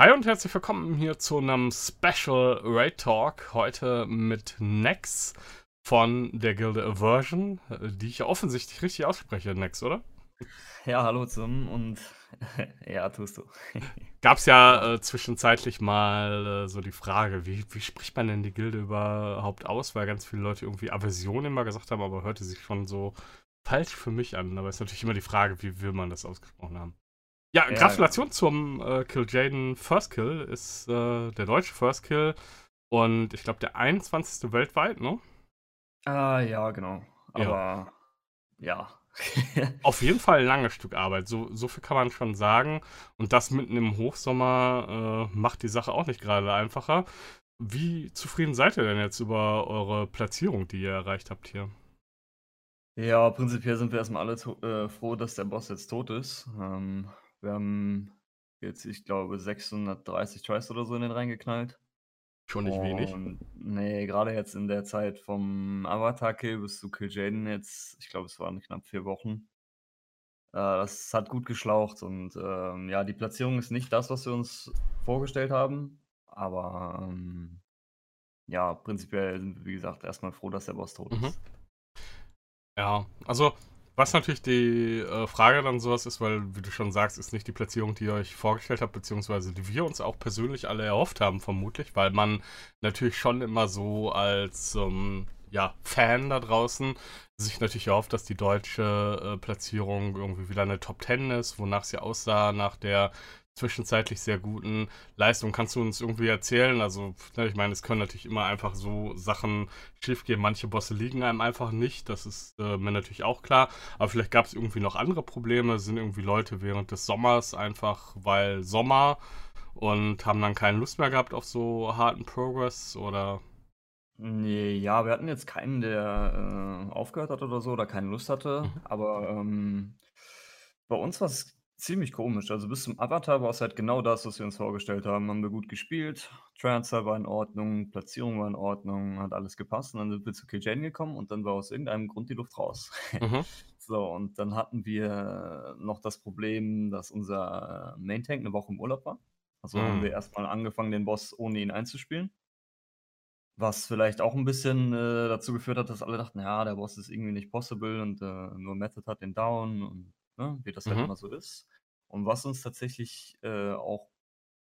Hi und herzlich willkommen hier zu einem Special Raid Talk. Heute mit Nex von der Gilde Aversion, die ich ja offensichtlich richtig ausspreche, Nex, oder? Ja, hallo zusammen und ja, tust du. Gab es ja äh, zwischenzeitlich mal äh, so die Frage, wie, wie spricht man denn die Gilde überhaupt aus? Weil ganz viele Leute irgendwie Aversion immer gesagt haben, aber hörte sich schon so falsch für mich an. Aber es ist natürlich immer die Frage, wie will man das ausgesprochen haben. Ja, ja Gratulation ja. zum äh, Kill Jaden First Kill. Ist äh, der deutsche First Kill. Und ich glaube, der 21. weltweit, ne? Ah, ja, genau. Aber ja. ja. Auf jeden Fall ein langes Stück Arbeit. So, so viel kann man schon sagen. Und das mitten im Hochsommer äh, macht die Sache auch nicht gerade einfacher. Wie zufrieden seid ihr denn jetzt über eure Platzierung, die ihr erreicht habt hier? Ja, prinzipiell sind wir erstmal alle äh, froh, dass der Boss jetzt tot ist. Ähm, wir haben jetzt, ich glaube, 630 Tries oder so in den reingeknallt. Schon nicht wenig. nee, gerade jetzt in der Zeit vom Avatar-Kill bis zu Kill Jaden jetzt, ich glaube, es waren knapp vier Wochen. Äh, das hat gut geschlaucht und ähm, ja, die Platzierung ist nicht das, was wir uns vorgestellt haben, aber ähm, ja, prinzipiell sind wir, wie gesagt, erstmal froh, dass der Boss tot mhm. ist. Ja, also was natürlich die äh, Frage dann sowas ist, weil, wie du schon sagst, ist nicht die Platzierung, die ihr euch vorgestellt habt, beziehungsweise die wir uns auch persönlich alle erhofft haben, vermutlich, weil man natürlich schon immer so als ähm, ja, Fan da draußen sich natürlich erhofft, dass die deutsche äh, Platzierung irgendwie wieder eine Top 10 ist, wonach sie aussah nach der zwischenzeitlich sehr guten Leistung. Kannst du uns irgendwie erzählen? Also, ne, ich meine, es können natürlich immer einfach so Sachen schiefgehen. Manche Bosse liegen einem einfach nicht. Das ist äh, mir natürlich auch klar. Aber vielleicht gab es irgendwie noch andere Probleme. Sind irgendwie Leute während des Sommers einfach, weil Sommer und haben dann keine Lust mehr gehabt auf so harten Progress oder Nee, ja, wir hatten jetzt keinen, der äh, aufgehört hat oder so oder keine Lust hatte. Mhm. Aber ähm, bei uns war es ziemlich komisch. Also bis zum Avatar war es halt genau das, was wir uns vorgestellt haben. Haben wir gut gespielt, Transfer war in Ordnung, Platzierung war in Ordnung, hat alles gepasst. Und dann sind wir zu Kil'jaeden gekommen und dann war aus irgendeinem Grund die Luft raus. Mhm. so, und dann hatten wir noch das Problem, dass unser Main Tank eine Woche im Urlaub war. Also mhm. haben wir erstmal angefangen, den Boss ohne ihn einzuspielen. Was vielleicht auch ein bisschen äh, dazu geführt hat, dass alle dachten, ja, der Boss ist irgendwie nicht possible und äh, nur Method hat den down und ne, wie das halt mhm. immer so ist. Und was uns tatsächlich äh, auch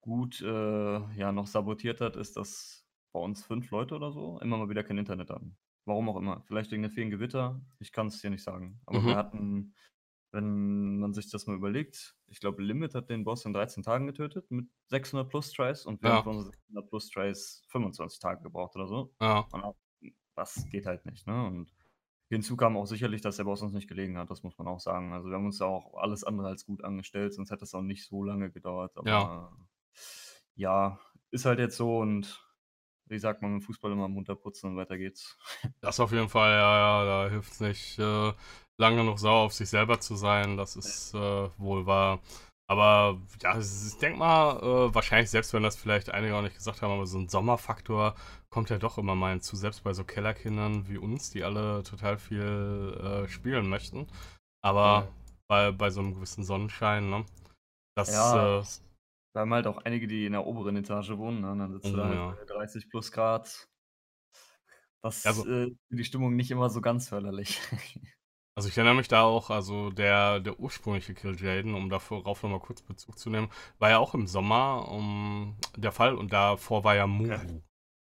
gut äh, ja, noch sabotiert hat, ist, dass bei uns fünf Leute oder so immer mal wieder kein Internet haben. Warum auch immer. Vielleicht wegen der vielen Gewitter. Ich kann es dir nicht sagen. Aber mhm. wir hatten, wenn man sich das mal überlegt, ich glaube, Limit hat den Boss in 13 Tagen getötet mit 600 plus Tries und wir ja. haben für unsere 600 plus Tries 25 Tage gebraucht oder so. Ja. Und das geht halt nicht. Ne? Und Hinzu kam auch sicherlich, dass der Boss uns nicht gelegen hat, das muss man auch sagen. Also wir haben uns ja auch alles andere als gut angestellt, sonst hätte es auch nicht so lange gedauert. Aber ja. ja, ist halt jetzt so und wie sagt man im Fußball immer munter putzen und weiter geht's. Das auf jeden Fall, ja, ja, da hilft es nicht, äh, lange noch sauer auf sich selber zu sein, das ist äh, wohl wahr. Aber ja, ich denke mal, äh, wahrscheinlich, selbst wenn das vielleicht einige auch nicht gesagt haben, aber so ein Sommerfaktor kommt ja doch immer mal hinzu, selbst bei so Kellerkindern wie uns, die alle total viel äh, spielen möchten. Aber ja. bei, bei so einem gewissen Sonnenschein, ne? Das, ja, äh, wir haben halt auch einige, die in der oberen Etage wohnen, ne? dann sitzt oh, du da ja. bei 30 plus Grad. Das also, äh, die Stimmung nicht immer so ganz förderlich. Also ich erinnere mich da auch, also der, der ursprüngliche Kill Jaden, um darauf nochmal kurz Bezug zu nehmen, war ja auch im Sommer um, der Fall und davor war ja Muru, ja.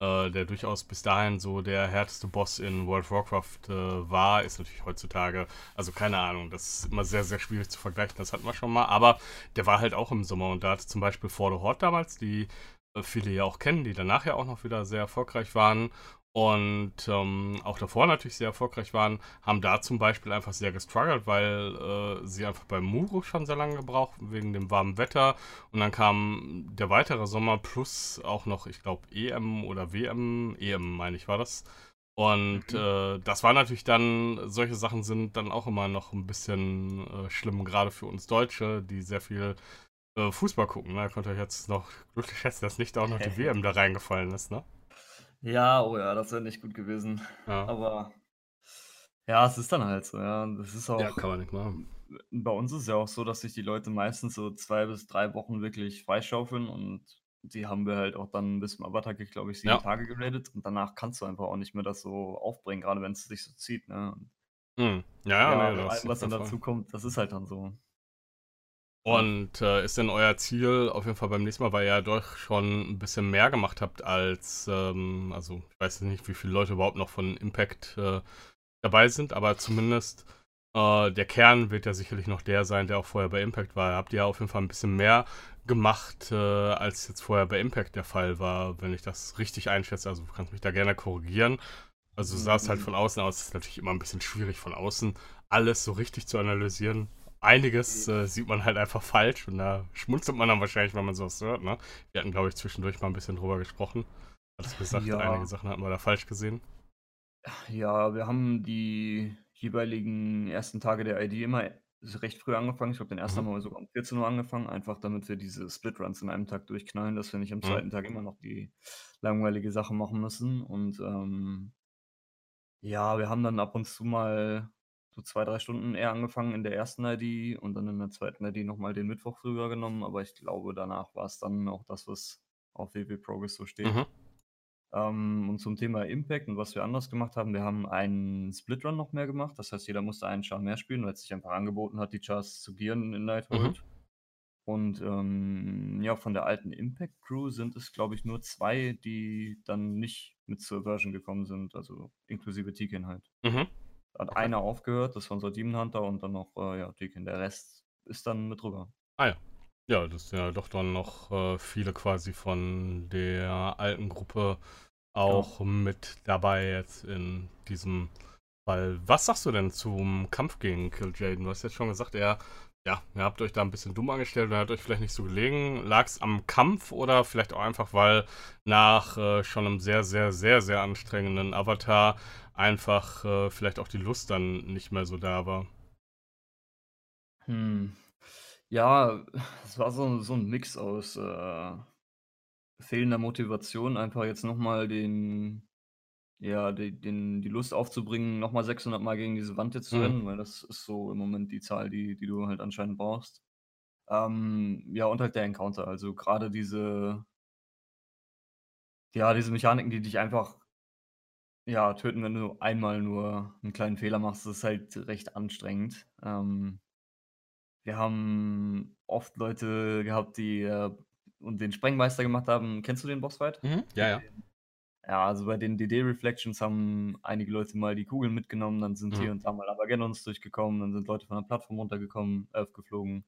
Äh, der durchaus bis dahin so der härteste Boss in World of Warcraft äh, war, ist natürlich heutzutage, also keine Ahnung, das ist immer sehr, sehr schwierig zu vergleichen, das hatten wir schon mal, aber der war halt auch im Sommer und da hatte zum Beispiel For the Horde damals, die äh, viele ja auch kennen, die danach ja auch noch wieder sehr erfolgreich waren und ähm, auch davor natürlich sehr erfolgreich waren, haben da zum Beispiel einfach sehr gestruggelt, weil äh, sie einfach beim Muro schon sehr lange gebraucht, wegen dem warmen Wetter. Und dann kam der weitere Sommer plus auch noch, ich glaube, EM oder WM, EM meine ich, war das. Und mhm. äh, das war natürlich dann, solche Sachen sind dann auch immer noch ein bisschen äh, schlimm, gerade für uns Deutsche, die sehr viel äh, Fußball gucken. Ne? Da könnt ihr euch jetzt noch glücklich schätzen, dass nicht auch noch die WM da reingefallen ist, ne? Ja, oh ja, das wäre nicht gut gewesen. Ja. Aber ja, es ist dann halt so, ja. Das ist auch. Ja, kann man nicht machen. bei uns ist es ja auch so, dass sich die Leute meistens so 2 bis 3 Wochen wirklich freischaufeln und die haben wir halt auch dann bis zum Avatar-Kick, glaube ich, 7 Ja. Tage geradet und danach kannst du einfach auch nicht mehr das so aufbringen, grade wenn's sich so zieht, ne? Und Mhm. Ja, ja, ja, ne, das allem, was dann dazu kommt, das ist halt dann so. Und, äh, ist denn euer Ziel auf jeden Fall beim nächsten Mal, weil ihr ja doch schon 'n bisschen mehr gemacht habt als, ähm also, ich weiß nicht, wie viele Leute überhaupt noch von Impact, äh, dabei sind, aber zumindest, äh, der Kern wird ja sicherlich noch der sein, der auch vorher bei Impact war. Habt ihr ja auf jeden Fall 'n bisschen mehr gemacht, äh, als jetzt vorher bei Impact der Fall war, wenn ich das richtig einschätze. Also, du kannst mich da gerne korrigieren. Also, du sahst halt Mhm. von außen aus ist natürlich immer 'n bisschen schwierig von außen alles so richtig zu analysieren. Einiges, äh, sieht man halt einfach falsch und da schmunzelt man dann wahrscheinlich, wenn man so was hört, ne? Wir hatten, glaube ich, zwischendurch mal 'n bisschen drüber gesprochen. Hattest gesagt, einige Ja. Sachen hatten wir da falsch gesehen. Ja, wir haben die jeweiligen ersten Tage der ID immer recht früh angefangen. Ich glaube, den ersten Mhm. haben wir sogar um 14:00 angefangen, einfach damit wir diese Split-Runs an einem Tag durchknallen, dass wir nicht am Mhm. 2. Tag immer noch die langweilige Sache machen müssen und, ähm ja, wir haben dann ab und zu mal so 2, 3 Stunden eher angefangen in der ersten ID und dann in der zweiten ID noch mal den Mittwoch früher genommen, aber ich glaube, danach war's dann auch das, was auf WW Progress so steht. Mhm. Ähm, und zum Thema Impact und was wir anders gemacht haben, wir haben einen Split-Run noch mehr gemacht. Das heißt, jeder musste einen Char mehr spielen, weil's sich einfach angeboten hat, die Chars zu clearen in Mhm. Nighthold. Und, ähm, ja, von der alten Impact-Crew sind es, glaube ich, nur 2, die dann nicht mit zur Version gekommen sind, also inklusive Tekin halt. Mhm. Hat einer aufgehört, das war unser Demon Hunter und dann noch, äh, ja, Tekin. Der Rest ist dann mit rüber. Ah ja. Ja, das sind ja doch dann noch, äh, viele quasi von der alten Gruppe Genau. auch mit dabei jetzt in diesem Fall. Was sagst du denn zum Kampf gegen Kil'jaeden? Du hast jetzt schon gesagt, er ja, ihr habt euch da 'n bisschen dumm angestellt und hat euch vielleicht nicht so gelegen. Lag's am Kampf oder vielleicht auch einfach, weil nach, äh, schon 'nem sehr, sehr, sehr, sehr anstrengenden Avatar einfach, äh, vielleicht auch die Lust dann nicht mehr so da war? Hm. Ja, es war so so 'n Mix aus, äh, fehlender Motivation, einfach jetzt noch mal den ja, de den die Lust aufzubringen, noch mal 600 Mal gegen diese Wand jetzt zu Mhm. rennen, weil das ist so im Moment die Zahl, die die du halt anscheinend brauchst. Ähm, ja, und halt der Encounter. Also, grade diese ja, diese Mechaniken, die dich einfach ja, töten, wenn du einmal nur 'n kleinen Fehler machst, ist halt recht anstrengend. Ähm wir haben oft Leute gehabt, die, äh und den Sprengmeister gemacht haben. Kennst du den Bossfight? Mhm. Ja, ja. Ja, also, bei den DD Reflections haben einige Leute mal die Kugeln mitgenommen, dann sind Mhm. hier und da mal Armageddons durchgekommen, dann sind Leute von der Plattform runtergekommen äh, geflogen.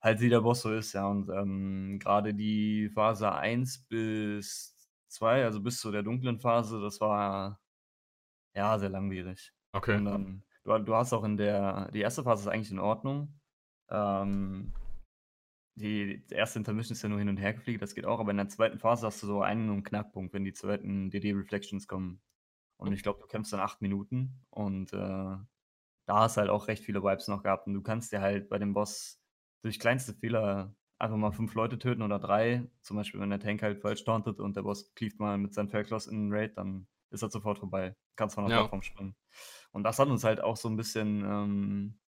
Halt wie der Boss so ist, ja, und, ähm, grade die Phase 1 bis 2, also, bis zu der dunklen Phase, das war, ja, sehr langwierig. Okay. Und dann du du hast auch in der die 1. Phase ist eigentlich in Ordnung. Ähm die 1. Intermission ist ja nur Hin und Hergefliege, das geht auch, aber in der 2. Phase hast du so einen Knackpunkt, wenn die 2. DD Reflections kommen. Und ich glaube, du kämpfst dann 8 Minuten und, äh, da hast du halt auch recht viele Vibes noch gehabt und du kannst dir halt bei dem Boss durch kleinste Fehler einfach mal 5 Leute töten oder 3. Zum Beispiel, wenn der Tank halt falsch tauntet und der Boss cleaved mal mit seinem Feldclaws in 'n Raid, dann ist das sofort vorbei. Kannst von der Ja. Plattform springen. Und das hat uns halt auch so 'n bisschen, ähm,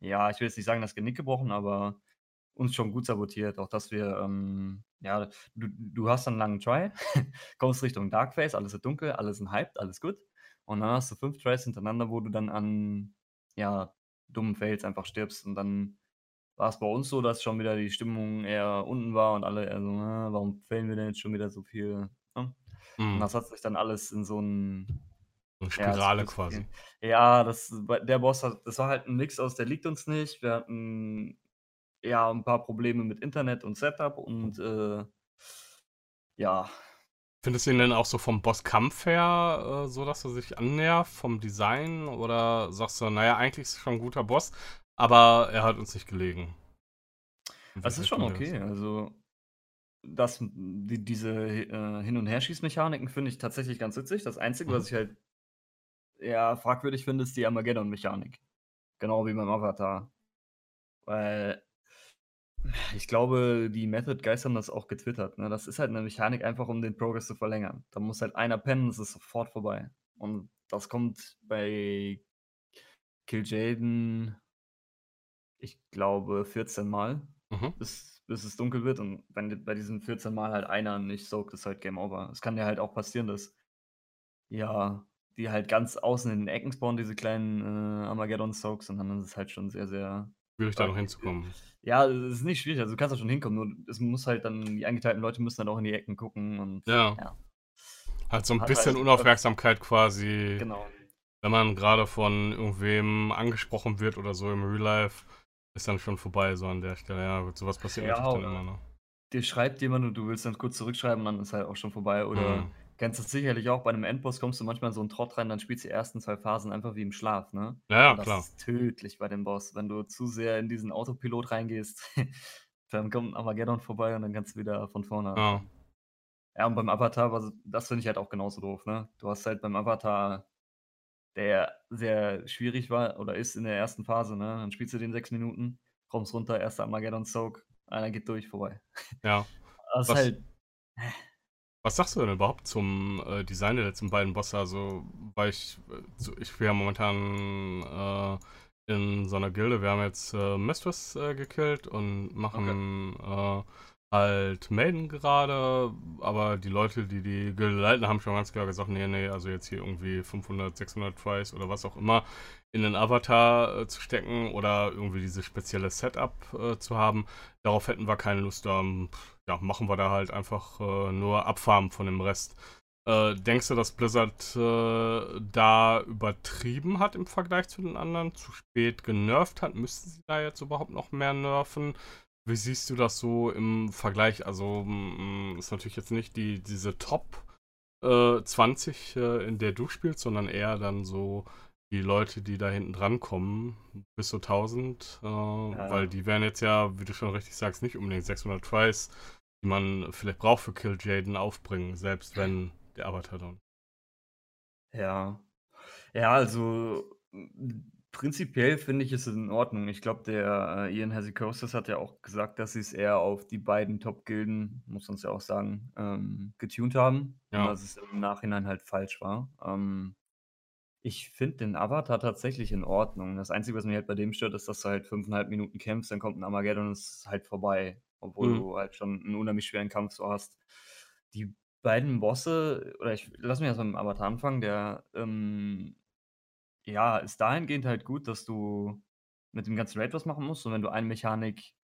ja, ich will jetzt nicht sagen, das Genick gebrochen, aber uns schon gut sabotiert. Auch, dass wir, ähm ja, du du hast dann 'n langen Try, kommst Richtung Darkphase, alles wird dunkel, alle sind hyped, alles gut. Und dann hast du 5 Tries hintereinander, wo du dann an, ja, dummen Fails einfach stirbst. Und dann war's bei uns so, dass schon wieder die Stimmung eher unten war und alle eher so: „Ah, warum failen wir denn jetzt schon wieder so viel?“ Ne? Und Mhm. das hat sich dann alles in so 'n So 'ne ja, Spirale so quasi. ja, das der Boss hat das war halt 'n Mix aus der liegt uns nicht. Wir hatten, ja, 'n paar Probleme mit Internet und Setup und, äh ja. Findest du ihn denn auch so vom Bosskampf her, äh, so, dass er sich annervt vom Design oder sagst du: „Na ja, eigentlich ist es schon 'n guter Boss, aber er hat uns nicht gelegen?“ In Das ist schon okay. Also, das die diese, äh, Hin und Herschießmechaniken finde ich tatsächlich ganz witzig. Das Einzige, Mhm. was ich halt eher fragwürdig finde, ist die Armageddon-Mechanik. Genau wie beim Avatar. Weil ich glaube, die Method Guys haben das auch getwittert, ne? Das ist halt 'ne Mechanik einfach, um den Progress zu verlängern. Da muss halt einer pennen, es ist sofort vorbei. Und das kommt bei Kil'jaeden Ich glaube 14 Mal, Mhm. bis bis es dunkel wird und wenn bei diesen 14 Mal halt einer nicht soakt, ist halt Game Over. Es kann dir halt auch passieren, dass ja, die halt ganz außen in den Ecken spawnen, diese kleinen, äh, Armageddon-Soaks und dann ist es halt schon sehr, sehr Schwierig, da noch hinzukommen. Ja, es ist nicht schwierig, also, du kannst da schon hinkommen, nur es muss halt dann die eingeteilten Leute müssen dann auch in die Ecken gucken und Ja. ja. Halt so 'n Hat bisschen halt Unaufmerksamkeit quasi Genau. wenn man grade von irgendwem angesprochen wird oder so im Real Life, ist dann schon vorbei so an der Stelle. Ja gut, so was passiert Ja, natürlich dann immer, ne? dir schreibt jemand und du willst dann kurz zurückschreiben, dann ist halt auch schon vorbei. Oder Mhm. kennst du sicherlich auch, bei 'nem Endboss kommst du manchmal in so 'n Trott rein, dann spielst du die ersten 2 Phasen einfach wie im Schlaf, ne? Ja, ja, das klar. ist tödlich bei dem Boss, wenn du zu sehr in diesen Autopilot reingehst, dann kommt Armageddon vorbei und dann kannst du wieder von vorne Ja. Ja, und beim Avatar, das finde ich halt auch genauso doof, ne? Du hast halt beim Avatar, der sehr schwierig war oder ist in der ersten Phase, ne? Dann spielst du den 6 Minuten, kommst runter, 1. Armageddon-Soak, einer geht durch, vorbei. Ja. Das ist Was halt was sagst du denn überhaupt zum, äh, Design der letzten beiden Bosse? Also, weil ich äh, so ich ja momentan, äh, in so 'ner Gilde. Wir haben jetzt, äh, Mistress, äh, gekillt und Okay. machen, äh, halt Maiden gerade, aber die Leute, die die Gilde leiten, haben schon ganz klar gesagt: „Ne, ne, also jetzt hier irgendwie 500, 600 Tries oder was auch immer in den Avatar, äh, zu stecken oder irgendwie dieses spezielle Setup, äh, zu haben, darauf hätten wir keine Lust, ähm, ja, machen wir da halt einfach, äh, nur abfarmen von dem Rest.“ Äh, denkst du, dass Blizzard, äh, da übertrieben hat im Vergleich zu den anderen, zu spät genervt hat? Müssten sie da jetzt überhaupt noch mehr nerven? Wie siehst du das so im Vergleich? Also, hm, ist natürlich jetzt nicht die diese Top, äh, 20, äh, in der du spielst, sondern eher dann so die Leute, die da hinten drankommen, bis zu 1000, äh, weil Ja. die wären jetzt ja, wie du schon richtig sagst, nicht unbedingt 600 Tries, die man vielleicht braucht für Kil'jaeden aufbringen, selbst wenn der Avatar down Ja. Ja, also, prinzipiell finde ich es in Ordnung. Ich glaube, der, äh, Ian Hazzikostas hat ja auch gesagt, dass sie's eher auf die beiden Top-Gilden, muss man's ja auch sagen, ähm, getuned haben und Ja. dass es im Nachhinein halt falsch war. Ähm, ich finde den Avatar tatsächlich in Ordnung. Das Einzige, was mich halt bei dem stört, ist, dass du halt 5,5 Minuten kämpfst, dann kommt 'n Armageddon und es ist halt vorbei, obwohl Mhm. du halt schon 'n unheimlich schweren Kampf so hast. Die beiden Bosse oder ich lass mich erst mal mit dem Avatar anfangen, der, ähm, ja, ist dahingehend halt gut, dass du mit dem ganzen Raid was machen musst und wenn du eine Mechanik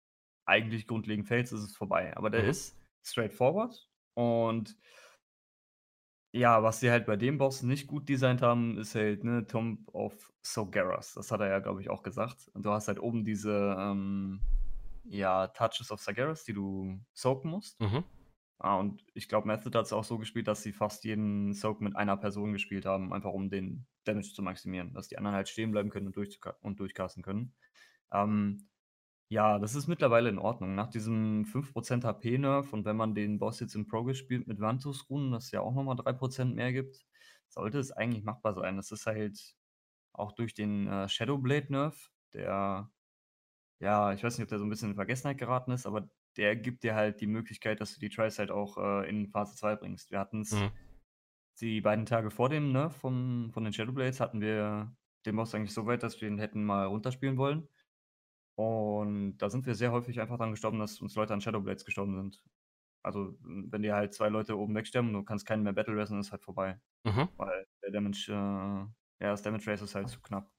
eigentlich grundlegend failst, ist es vorbei. Aber der Mhm. ist straightforward und ja, was sie halt bei dem Boss nicht gut designt haben, ist halt, ne, Tomb of Sargeras. Das hat er ja, glaube ich, auch gesagt. Und du hast halt oben diese, ähm, ja, Touches of Sargeras, die du soaken musst. Mhm. Ah, und ich glaube, Method hat's auch so gespielt, dass sie fast jeden Soak mit einer Person gespielt haben, einfach um den Damage zu maximieren, dass die anderen halt stehen bleiben können und durchzuka und durchcasten können. Ähm, ja, das ist mittlerweile in Ordnung. Nach diesem 5 % HP-Nerf und wenn man den Boss jetzt im Progress spielt mit Vantus-Runen, das ja auch noch mal 3 % mehr gibt, sollte es eigentlich machbar sein. Das ist halt auch durch den, äh, Shadowblade-Nerf, der ja, ich weiß nicht, ob der so 'n bisschen in Vergessenheit geraten ist, aber der gibt dir halt die Möglichkeit, dass du die Tries halt auch, äh, in Phase 2 bringst. Wir hatten's Mhm. die beiden Tage vor dem Nerf vom von den Shadowblades hatten wir den Boss eigentlich so weit, dass wir ihn hätten mal runterspielen wollen. Und da sind wir sehr häufig einfach dran gestorben, dass uns Leute an Shadowblades gestorben sind. Also, wenn dir halt 2 Leute oben wegsterben und du kannst keinen mehr battle dann ist halt vorbei. Mhm. Weil der Damage, äh ja, das Damage Race ist halt zu knapp.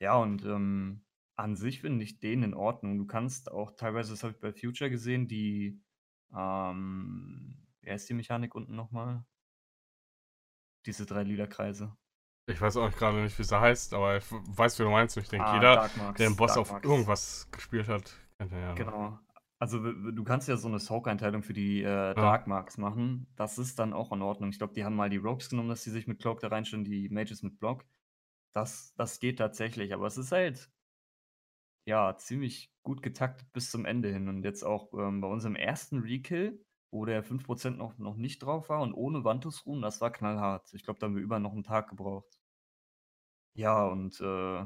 Ja, und, ähm, an sich finde ich den in Ordnung. Du kannst auch teilweise, das habe ich bei Future gesehen, die, ähm wie heißt die Mechanik unten noch mal? Diese 3 lila Kreise. Ich weiß auch grade nicht, wie sie heißt, aber ich weiß, wie du meinst. Ich denke, Ah, jeder, der Marks, 'n Boss Dark auf irgendwas gespielt hat, kennt den ja? Genau. Also, du kannst ja so 'ne Soak-Einteilung für die, äh, Ja. Dark Marks machen. Das ist dann auch in Ordnung. Ich glaube, die haben mal die Rogues genommen, dass die sich mit Cloak da reinstellen, die Mages mit Block. Das das geht tatsächlich, aber es ist halt ja, ziemlich gut getaktet bis zum Ende hin. Und jetzt auch, ähm, bei unserem 1. Rekill, wo der 5 % noch noch nicht drauf war und ohne Vantus-Runen, das war knallhart. Ich glaube, da haben wir über noch 'n Tag gebraucht. Ja, und, äh,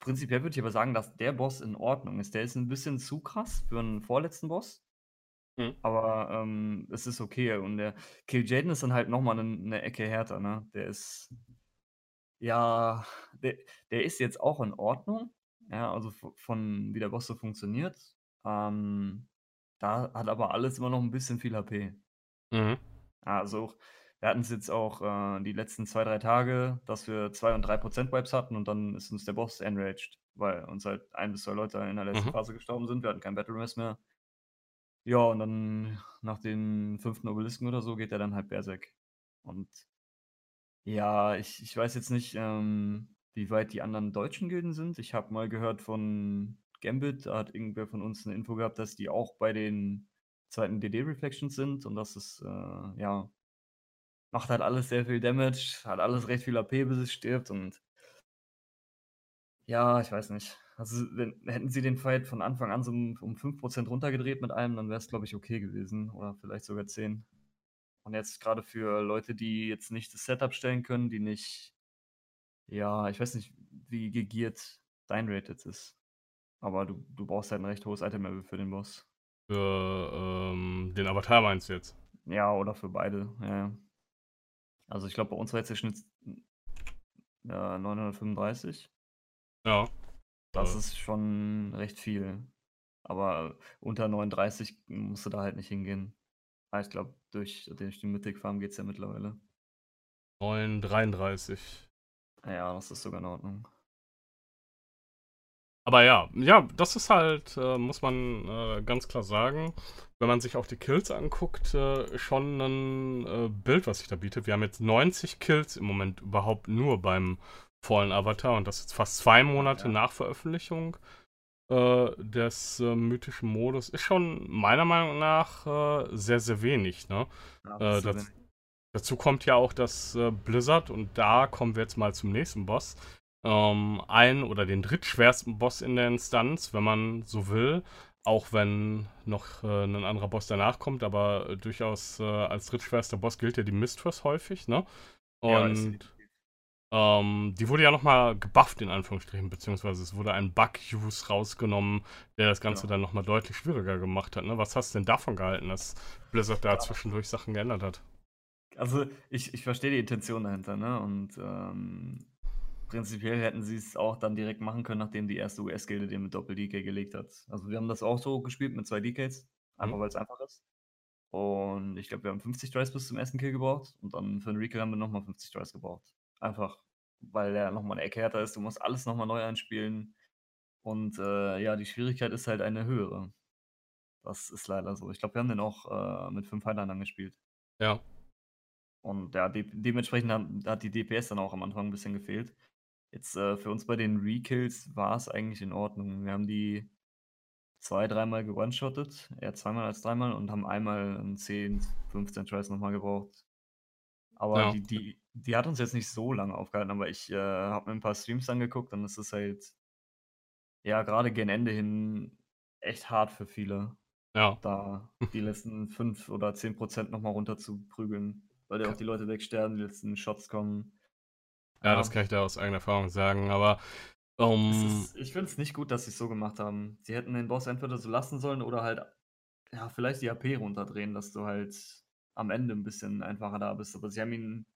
prinzipiell würde ich aber sagen, dass der Boss in Ordnung ist. Der ist 'n bisschen zu krass für 'n vorletzten Boss. Mhm. Aber, ähm, es ist okay. Und der Kil'jaeden ist dann halt noch mal 'nen 'ne Ecke härter, ne? Der ist ja, der der ist jetzt auch in Ordnung, Ja, also von wie der Boss so funktioniert. Ähm, da hat aber alles immer noch 'n bisschen viel HP. Mhm. Also, wir hatten's jetzt auch, äh, die letzten 2, 3 Tage, dass wir 2 und 3 % Wipes hatten und dann ist uns der Boss enraged, weil uns halt 1 bis 2 Leute in der letzten Mhm. Phase gestorben sind. Wir hatten kein Battle Mess mehr. Ja, und dann nach dem 5. Obelisken oder so geht der dann halt Berserk. Und ja, ich ich weiß jetzt nicht, ähm, wie weit die anderen deutschen Gilden sind. Ich habe mal gehört von Gambit, da hat irgendwer von uns 'ne Info gehabt, dass die auch bei den zweiten DD Reflections sind und das ist, äh, ja macht halt alles sehr viel Damage, hat alles recht viel AP, bis es stirbt und ja, ich weiß nicht. Also, wenn hätten sie den Fight von Anfang an so um um 5 % runtergedreht mit allem, dann wäre es, glaube ich, okay gewesen oder vielleicht sogar 10. Und jetzt grade für Leute, die jetzt nicht das Setup stellen können, die nicht ja, ich weiß nicht, wie gegeared dein Raid jetzt ist. Aber du du brauchst halt 'n recht hohes Item-Level für den Boss. Für, ähm, den Avatar meinst du jetzt? Ja, oder für beide, ja. Also, ich glaube, bei uns war jetzt der Schnitt, ja, 935. Ja. Das Äh. ist schon recht viel. Aber unter 39 musst du da halt nicht hingehen. Ah, ich glaube, durch durch die Mythic Farm geht's ja mittlerweile. 9,33. Ja, das ist sogar in Ordnung. Aber ja, ja, das ist halt, äh, muss man, äh, ganz klar sagen, wenn man sich auch die Kills anguckt, äh, schon 'nen, äh, Bild, was sich da bietet. Wir haben jetzt 90 Kills im Moment überhaupt nur beim Fallen Avatar und das jetzt fast 2 Monate Ja. nach Veröffentlichung, äh, des, äh, mythischen Modus. Ist schon meiner Meinung nach, sehr, sehr wenig, ne? Ja, das wenig. Dazu kommt ja auch, dass, äh, Blizzard und da kommen wir jetzt mal zum nächsten Boss, ähm, einen oder den drittschwersten Boss in der Instanz, wenn man so will, auch wenn noch, äh, 'nen anderer Boss danach kommt, aber durchaus, äh, als drittschwerster Boss gilt ja die Mistress häufig, ne? Ja, Und, definitiv. ähm, die wurde ja noch mal gebufft in Anführungsstrichen, beziehungsweise es wurde ein Bug-Use rausgenommen, der das Ganze Genau. dann noch mal deutlich schwieriger gemacht hat, ne? Was hast du denn davon gehalten, dass Blizzard da Ja. zwischendurch Sachen geändert hat? Also, ich ich verstehe die Intention dahinter, ne? Und, ähm, prinzipiell hätten sie's auch dann direkt machen können, nachdem die erste US-Gilde den mit Doppel-DK gelegt hat. Also, wir haben das auch so gespielt mit 2 DKs, Mhm. einfach weil's einfach ist. Und ich glaube, wir haben 50 Tries bis zum ersten Kill gebraucht und dann für 'n Recall haben wir noch mal 50 Tries gebraucht. Einfach, weil der noch mal 'ne Ecke härter ist. Du musst alles noch mal neu einspielen und, äh, ja, die Schwierigkeit ist halt eine höhere. Das ist leider so. Ich glaube, wir haben den auch, äh, mit 5 Heilern dann gespielt. Ja. Und ja, de dementsprechend haben hat die DPS dann auch am Anfang 'n bisschen gefehlt. Jetzt, äh, für uns bei den Rekills war's eigentlich in Ordnung. Wir haben die 2, dreimal ge-one-shottet, eher zweimal als dreimal und haben einmal 'n 10, 15 Tries noch mal gebraucht. Aber Ja. die die die hat uns jetzt nicht so lange aufgehalten, aber ich, äh, habe mir 'n paar Streams angeguckt und es ist halt ja, grade gen Ende hin echt hart für viele, Ja. da die letzten 5 oder 10 % noch mal runterzuprügeln, weil ja auch die Leute wegsterben, die letzten Shots kommen. Ja, das Ja. kann ich da aus eigener Erfahrung sagen, aber, Es ähm ist ich finde es nicht gut, dass sie's so gemacht haben. Sie hätten den Boss entweder so lassen sollen oder halt, ja, vielleicht die AP runterdrehen, dass du halt am Ende 'n bisschen einfacher da bist. Aber sie haben ihn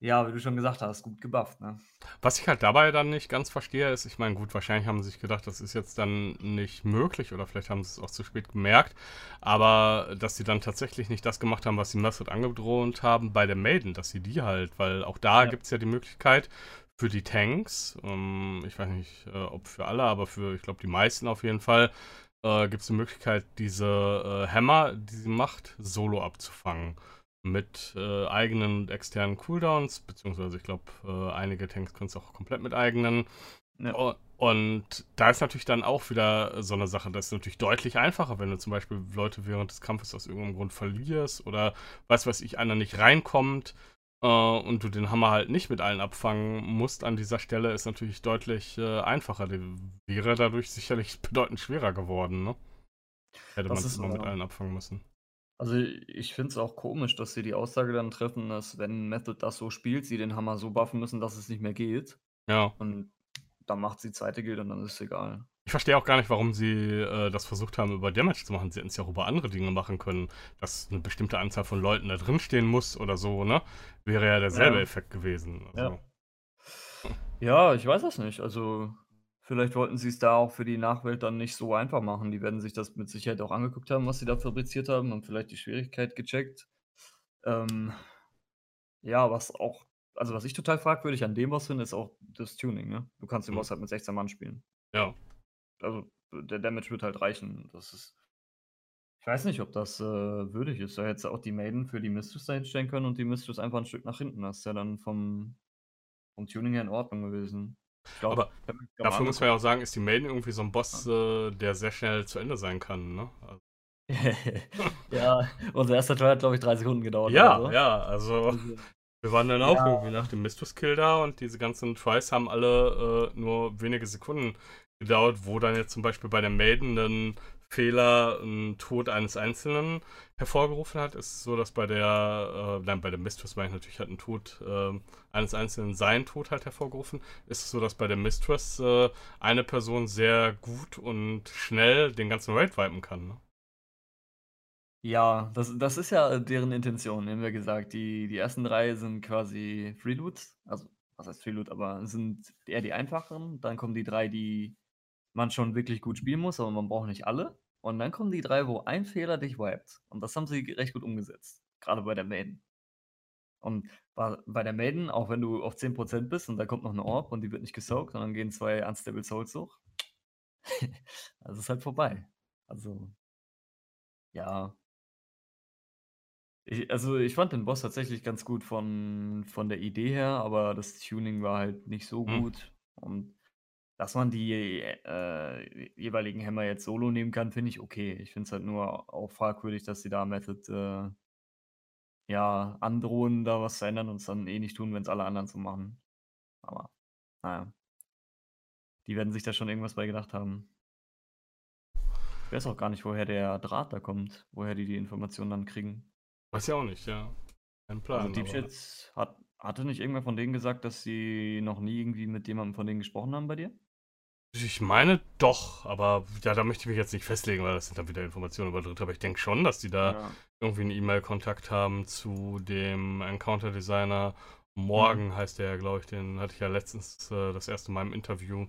ja, wie du schon gesagt hast, gut gebufft, ne? Was ich halt dabei dann nicht ganz verstehe, ist ich meine, gut, wahrscheinlich haben sie sich gedacht, das ist jetzt dann nicht möglich oder vielleicht haben sie's auch zu spät gemerkt, aber dass sie dann tatsächlich nicht das gemacht haben, was sie Method angedroht haben bei der Maiden, dass sie die halt weil auch da Ja. gibt's ja die Möglichkeit für die Tanks, ähm, ich weiß nicht, äh, ob für alle, aber für, ich glaube, die meisten auf jeden Fall, äh, gibt's die Möglichkeit, diese, äh, Hämmer, die sie macht, solo abzufangen mit, äh, eigenen und externen Cooldowns, beziehungsweise ich glaube, äh, einige Tanks können's auch komplett mit eigenen. Ja. Und da ist natürlich dann auch wieder so 'ne Sache, das ist natürlich deutlich einfacher, wenn du zum Beispiel Leute während des Kampfes aus irgendeinem Grund verlierst oder was weiß ich, einer nicht reinkommt, äh, und du den Hammer halt nicht mit allen abfangen musst an dieser Stelle, ist natürlich deutlich, äh, einfacher. Die wäre dadurch sicherlich bedeutend schwerer geworden, ne? Hätte man's ist immer mit allen abfangen müssen. Also, ich finde es auch komisch, dass sie die Aussage dann treffen, dass, wenn Method das so spielt, sie den Hammer so buffen müssen, dass es nicht mehr geht. Ja. Und dann macht sie 2. Gilde und dann ist es egal. Ich verstehe auch gar nicht, warum sie, äh, das versucht haben, über Damage zu machen. Sie hätten's ja auch über andere Dinge machen können, dass 'ne bestimmte Anzahl von Leuten da drinstehen muss oder so, ne? Wäre ja derselbe Ja. Effekt gewesen, Ja. also. Ja, ich weiß das nicht. Also, Vielleicht wollten sie es da auch für die Nachwelt dann nicht so einfach machen. Die werden sich das mit Sicherheit auch angeguckt haben, was sie da fabriziert haben und vielleicht die Schwierigkeit gecheckt. Ähm, ja, was auch also, was ich total fragwürdig an dem Boss finde, ist auch das Tuning, ne? Du kannst den Mhm. Boss halt mit 16 Mann spielen. Ja. Also, der Damage wird halt reichen. Das ist ich weiß nicht, ob das, äh, würdig ist. Da hättest du auch die Maiden für die Mistress da hinstellen können und die Mistress einfach 'n Stück nach hinten. Das ist ja dann vom vom Tuning her in Ordnung gewesen. Ich glaube, Aber dafür muss man ja auch sagen, ist die Maiden irgendwie so 'n Boss, äh, der sehr schnell zu Ende sein kann, ne? Al Ja, unser erster Try hat, glaube ich, 3 Sekunden gedauert Ja, so. ja, also Also wir waren dann auch Ja. irgendwie nach dem Mistress-Kill da und diese ganzen Tries haben alle, äh, nur wenige Sekunden gedauert, wo dann jetzt zum Beispiel bei der Maiden 'nen Fehler 'n Tod eines Einzelnen hervorgerufen hat. Ist so, dass bei der äh, nein, bei der Mistress meine ich natürlich hat 'n Tod, ähm, eines Einzelnen seinen Tod halt hervorgerufen. Ist es so, dass bei der Mistress, äh, eine Person sehr gut und schnell den ganzen Raid wipen kann, ne? Ja, das das ist ja deren Intention. Haben ja gesagt, die die ersten 3 sind quasi Free Loot. Also, was heißt Free Loot, aber sind eher die einfacheren. Dann kommen die 3, die man schon wirklich gut spielen muss, aber man braucht nicht alle. Und dann kommen die 3, wo ein Fehler dich wiped. Und das haben sie recht gut umgesetzt, grade bei der Maiden. Und bei der Maiden, auch wenn du auf 10 % bist und da kommt noch 'ne Orb und die wird nicht und dann gehen 2 Unstable Souls hoch. Also, ist halt vorbei. Also ja. Ich also, ich fand den Boss tatsächlich ganz gut von von der Idee her, aber das Tuning war halt nicht so Mhm. gut. Und dass man die, äh, jeweiligen Hämmer jetzt solo nehmen kann, finde ich okay. Ich finde es halt nur auch fragwürdig, dass sie da Method, äh ja, androhen, da was zu ändern und es dann eh nicht tun, wenn's alle anderen so machen. Aber, na ja. Die werden sich da schon irgendwas bei gedacht haben. Ich weiß auch gar nicht, woher der Draht da kommt, woher die die Informationen dann kriegen. Weiß ich auch nicht, ja. Kein Also, Plan, Deep aber Shits hat hatte nicht irgendwer von denen gesagt, dass sie noch nie irgendwie mit jemandem von denen gesprochen haben bei dir? Ich meine doch, aber ja, da möchte ich mich jetzt nicht festlegen, weil das sind dann wieder Informationen über Dritte. Aber ich denke schon, dass die da Ja. irgendwie 'n E-Mail-Kontakt haben zu dem Encounter-Designer. Mhm. Morgan heißt der ja, glaube ich, den hatte ich ja letztens, äh, das 1. Mal im Interview.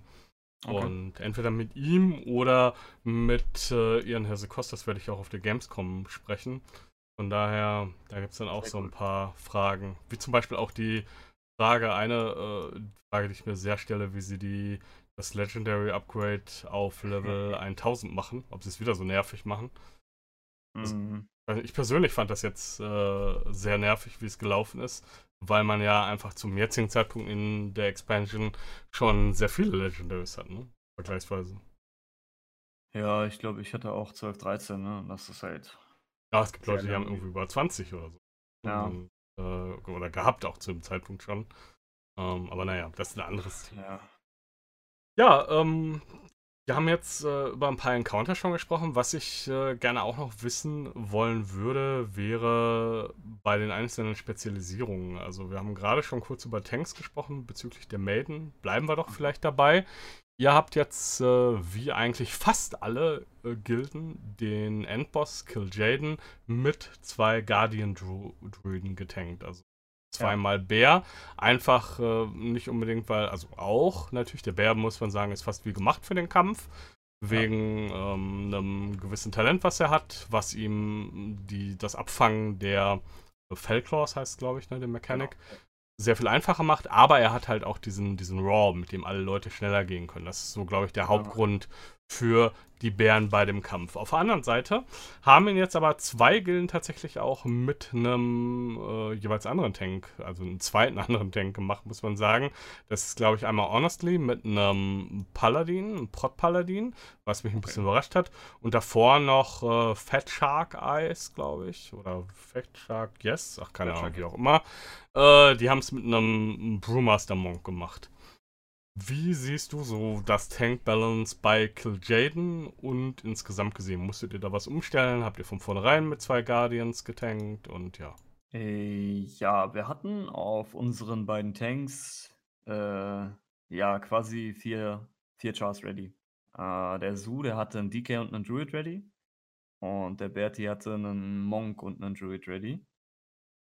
Okay. Und entweder mit ihm oder mit, äh, Ian Hasse-Cost, das werde ich auch auf der Gamescom sprechen. Von daher, da gibt's dann auch Sehr so 'n cool. paar Fragen. Wie zum Beispiel auch die Frage eine, äh, Frage, die ich mir sehr stelle, wie sie die das Legendary Upgrade auf Level 1000 machen, ob sie's wieder so nervig machen. Mhm. also, ich persönlich fand das jetzt, äh, sehr nervig, wie's gelaufen ist, weil man ja einfach zum jetzigen Zeitpunkt in der Expansion schon sehr viele Legendaries hat, ne, vergleichsweise. Ja, ich glaube, ich hatte auch 12, 13, ne? Und das ist halt Ja, es gibt Leute, die haben irgendwie über 20 oder so. Ja. Und, äh, oder gehabt auch zu dem Zeitpunkt schon. Ähm, aber na ja, das ist 'n anderes Thema. Ja. Ja, ähm, wir haben jetzt, äh, über 'n paar Encounter schon gesprochen. Was ich, äh, gerne auch noch wissen wollen würde, wäre bei den einzelnen Spezialisierungen. Also, wir haben grade schon kurz über Tanks gesprochen bezüglich der Maiden. Bleiben wir doch vielleicht dabei. Ihr habt jetzt, äh, wie eigentlich fast alle, äh, Gilden den Endboss Kil'jaeden mit 2 Guardian Dru Druiden getankt. Also, Ja. zweimal Bär. Einfach, äh, nicht unbedingt, weil also auch natürlich, der Bär, muss man sagen, ist fast wie gemacht für den Kampf. Ja. Wegen, ähm, 'nem gewissen Talent, was er hat, was ihm die das Abfangen der Fellclaws heißt's, glaube ich, ne, der Genau, Mechanic, ja. sehr viel einfacher macht, aber er hat halt auch diesen diesen Raw, mit dem alle Leute schneller gehen können. Das ist so, glaube ich, der Genau. Hauptgrund für die Bären bei dem Kampf. Auf der anderen Seite haben ihn jetzt aber 2 Gilden tatsächlich auch mit 'nem, äh, jeweils anderen Tank, also 'n zweiten anderen Tank gemacht, muss man sagen. Das ist, glaube ich, einmal Honestly mit 'nem Paladin, 'n Prot-Paladin, was mich 'n Okay. bisschen überrascht hat. Und davor noch, äh, Fat Shark Eyes, glaube ich, oder Fat Shark Yes, ach, keine Fat Ahnung, Shark wie auch immer. Äh, die haben's mit 'nem Brewmaster Monk gemacht. Wie siehst du so das Tank Balance bei Kil'jaeden und insgesamt gesehen? Musstet ihr da was umstellen? Habt ihr von vornherein mit 2 Guardians getankt und ja? Äh, ja, wir hatten auf unseren beiden Tanks, äh, ja, quasi 4 4 Chars ready. Äh, der Su, der hatte 'n DK und 'nen Druid ready. Und der Berti hatte 'nen Monk und 'nen Druid ready.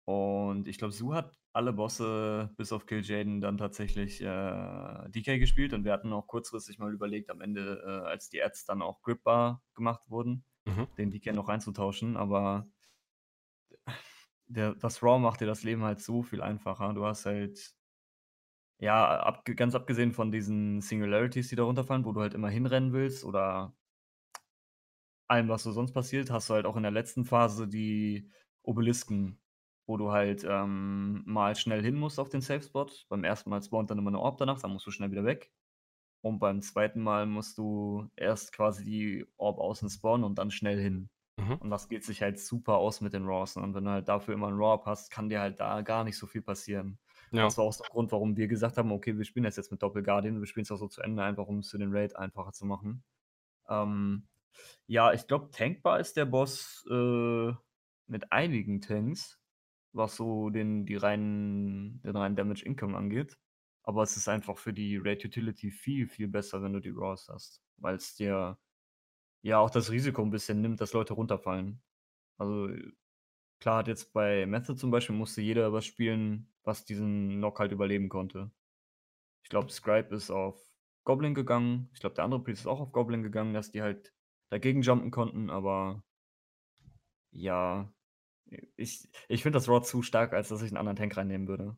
Und ich glaube, Su hat alle Bosse bis auf Kill Jaden dann tatsächlich äh, DK gespielt und wir hatten auch kurzfristig mal überlegt, am Ende, äh, als die Ads dann auch gripbar gemacht wurden, mhm. den DK noch reinzutauschen, aber der, das Raw macht dir das Leben halt so viel einfacher. Du hast halt, ja, ab, ganz abgesehen von diesen Singularities, die da runterfallen, wo du halt immer hinrennen willst oder allem, was so sonst passiert, hast du halt auch in der letzten Phase die Obelisken wo du halt, ähm, mal schnell hin musst auf den Safe Spot. Beim ersten Mal spawnt dann immer 'ne Orb danach, dann musst du schnell wieder weg. Und beim zweiten Mal musst du erst quasi die Orb außen spawnen und dann schnell hin. Mhm. Und das geht sich halt super aus mit den Raws, ne? Und wenn du halt dafür immer 'n Raw hast, kann dir halt da gar nicht so viel passieren. Ja. Das war auch der Grund, warum wir gesagt haben: „Okay, wir spielen das jetzt mit Doppel Guardian. Wir spielen es auch so zu Ende, einfach um es für den Raid einfacher zu machen.“ Ähm, ja, ich glaube, tankbar ist der Boss, äh, mit einigen Tanks was so den, die reinen, den reinen Damage Income angeht. Aber es ist einfach für die Rate Utility viel, viel besser, wenn du die Raws hast. Weil es dir ja auch das Risiko ein bisschen nimmt, dass Leute runterfallen. Also klar hat jetzt bei Method zum Beispiel musste jeder was spielen, was diesen Knock halt überleben konnte. Ich glaube, Scribe ist auf Goblin gegangen. Ich glaube, der andere Priest ist auch auf Goblin gegangen, dass die halt dagegen jumpen konnten, aber ja, ich, ich finde das Rod zu stark, als dass ich einen anderen Tank reinnehmen würde.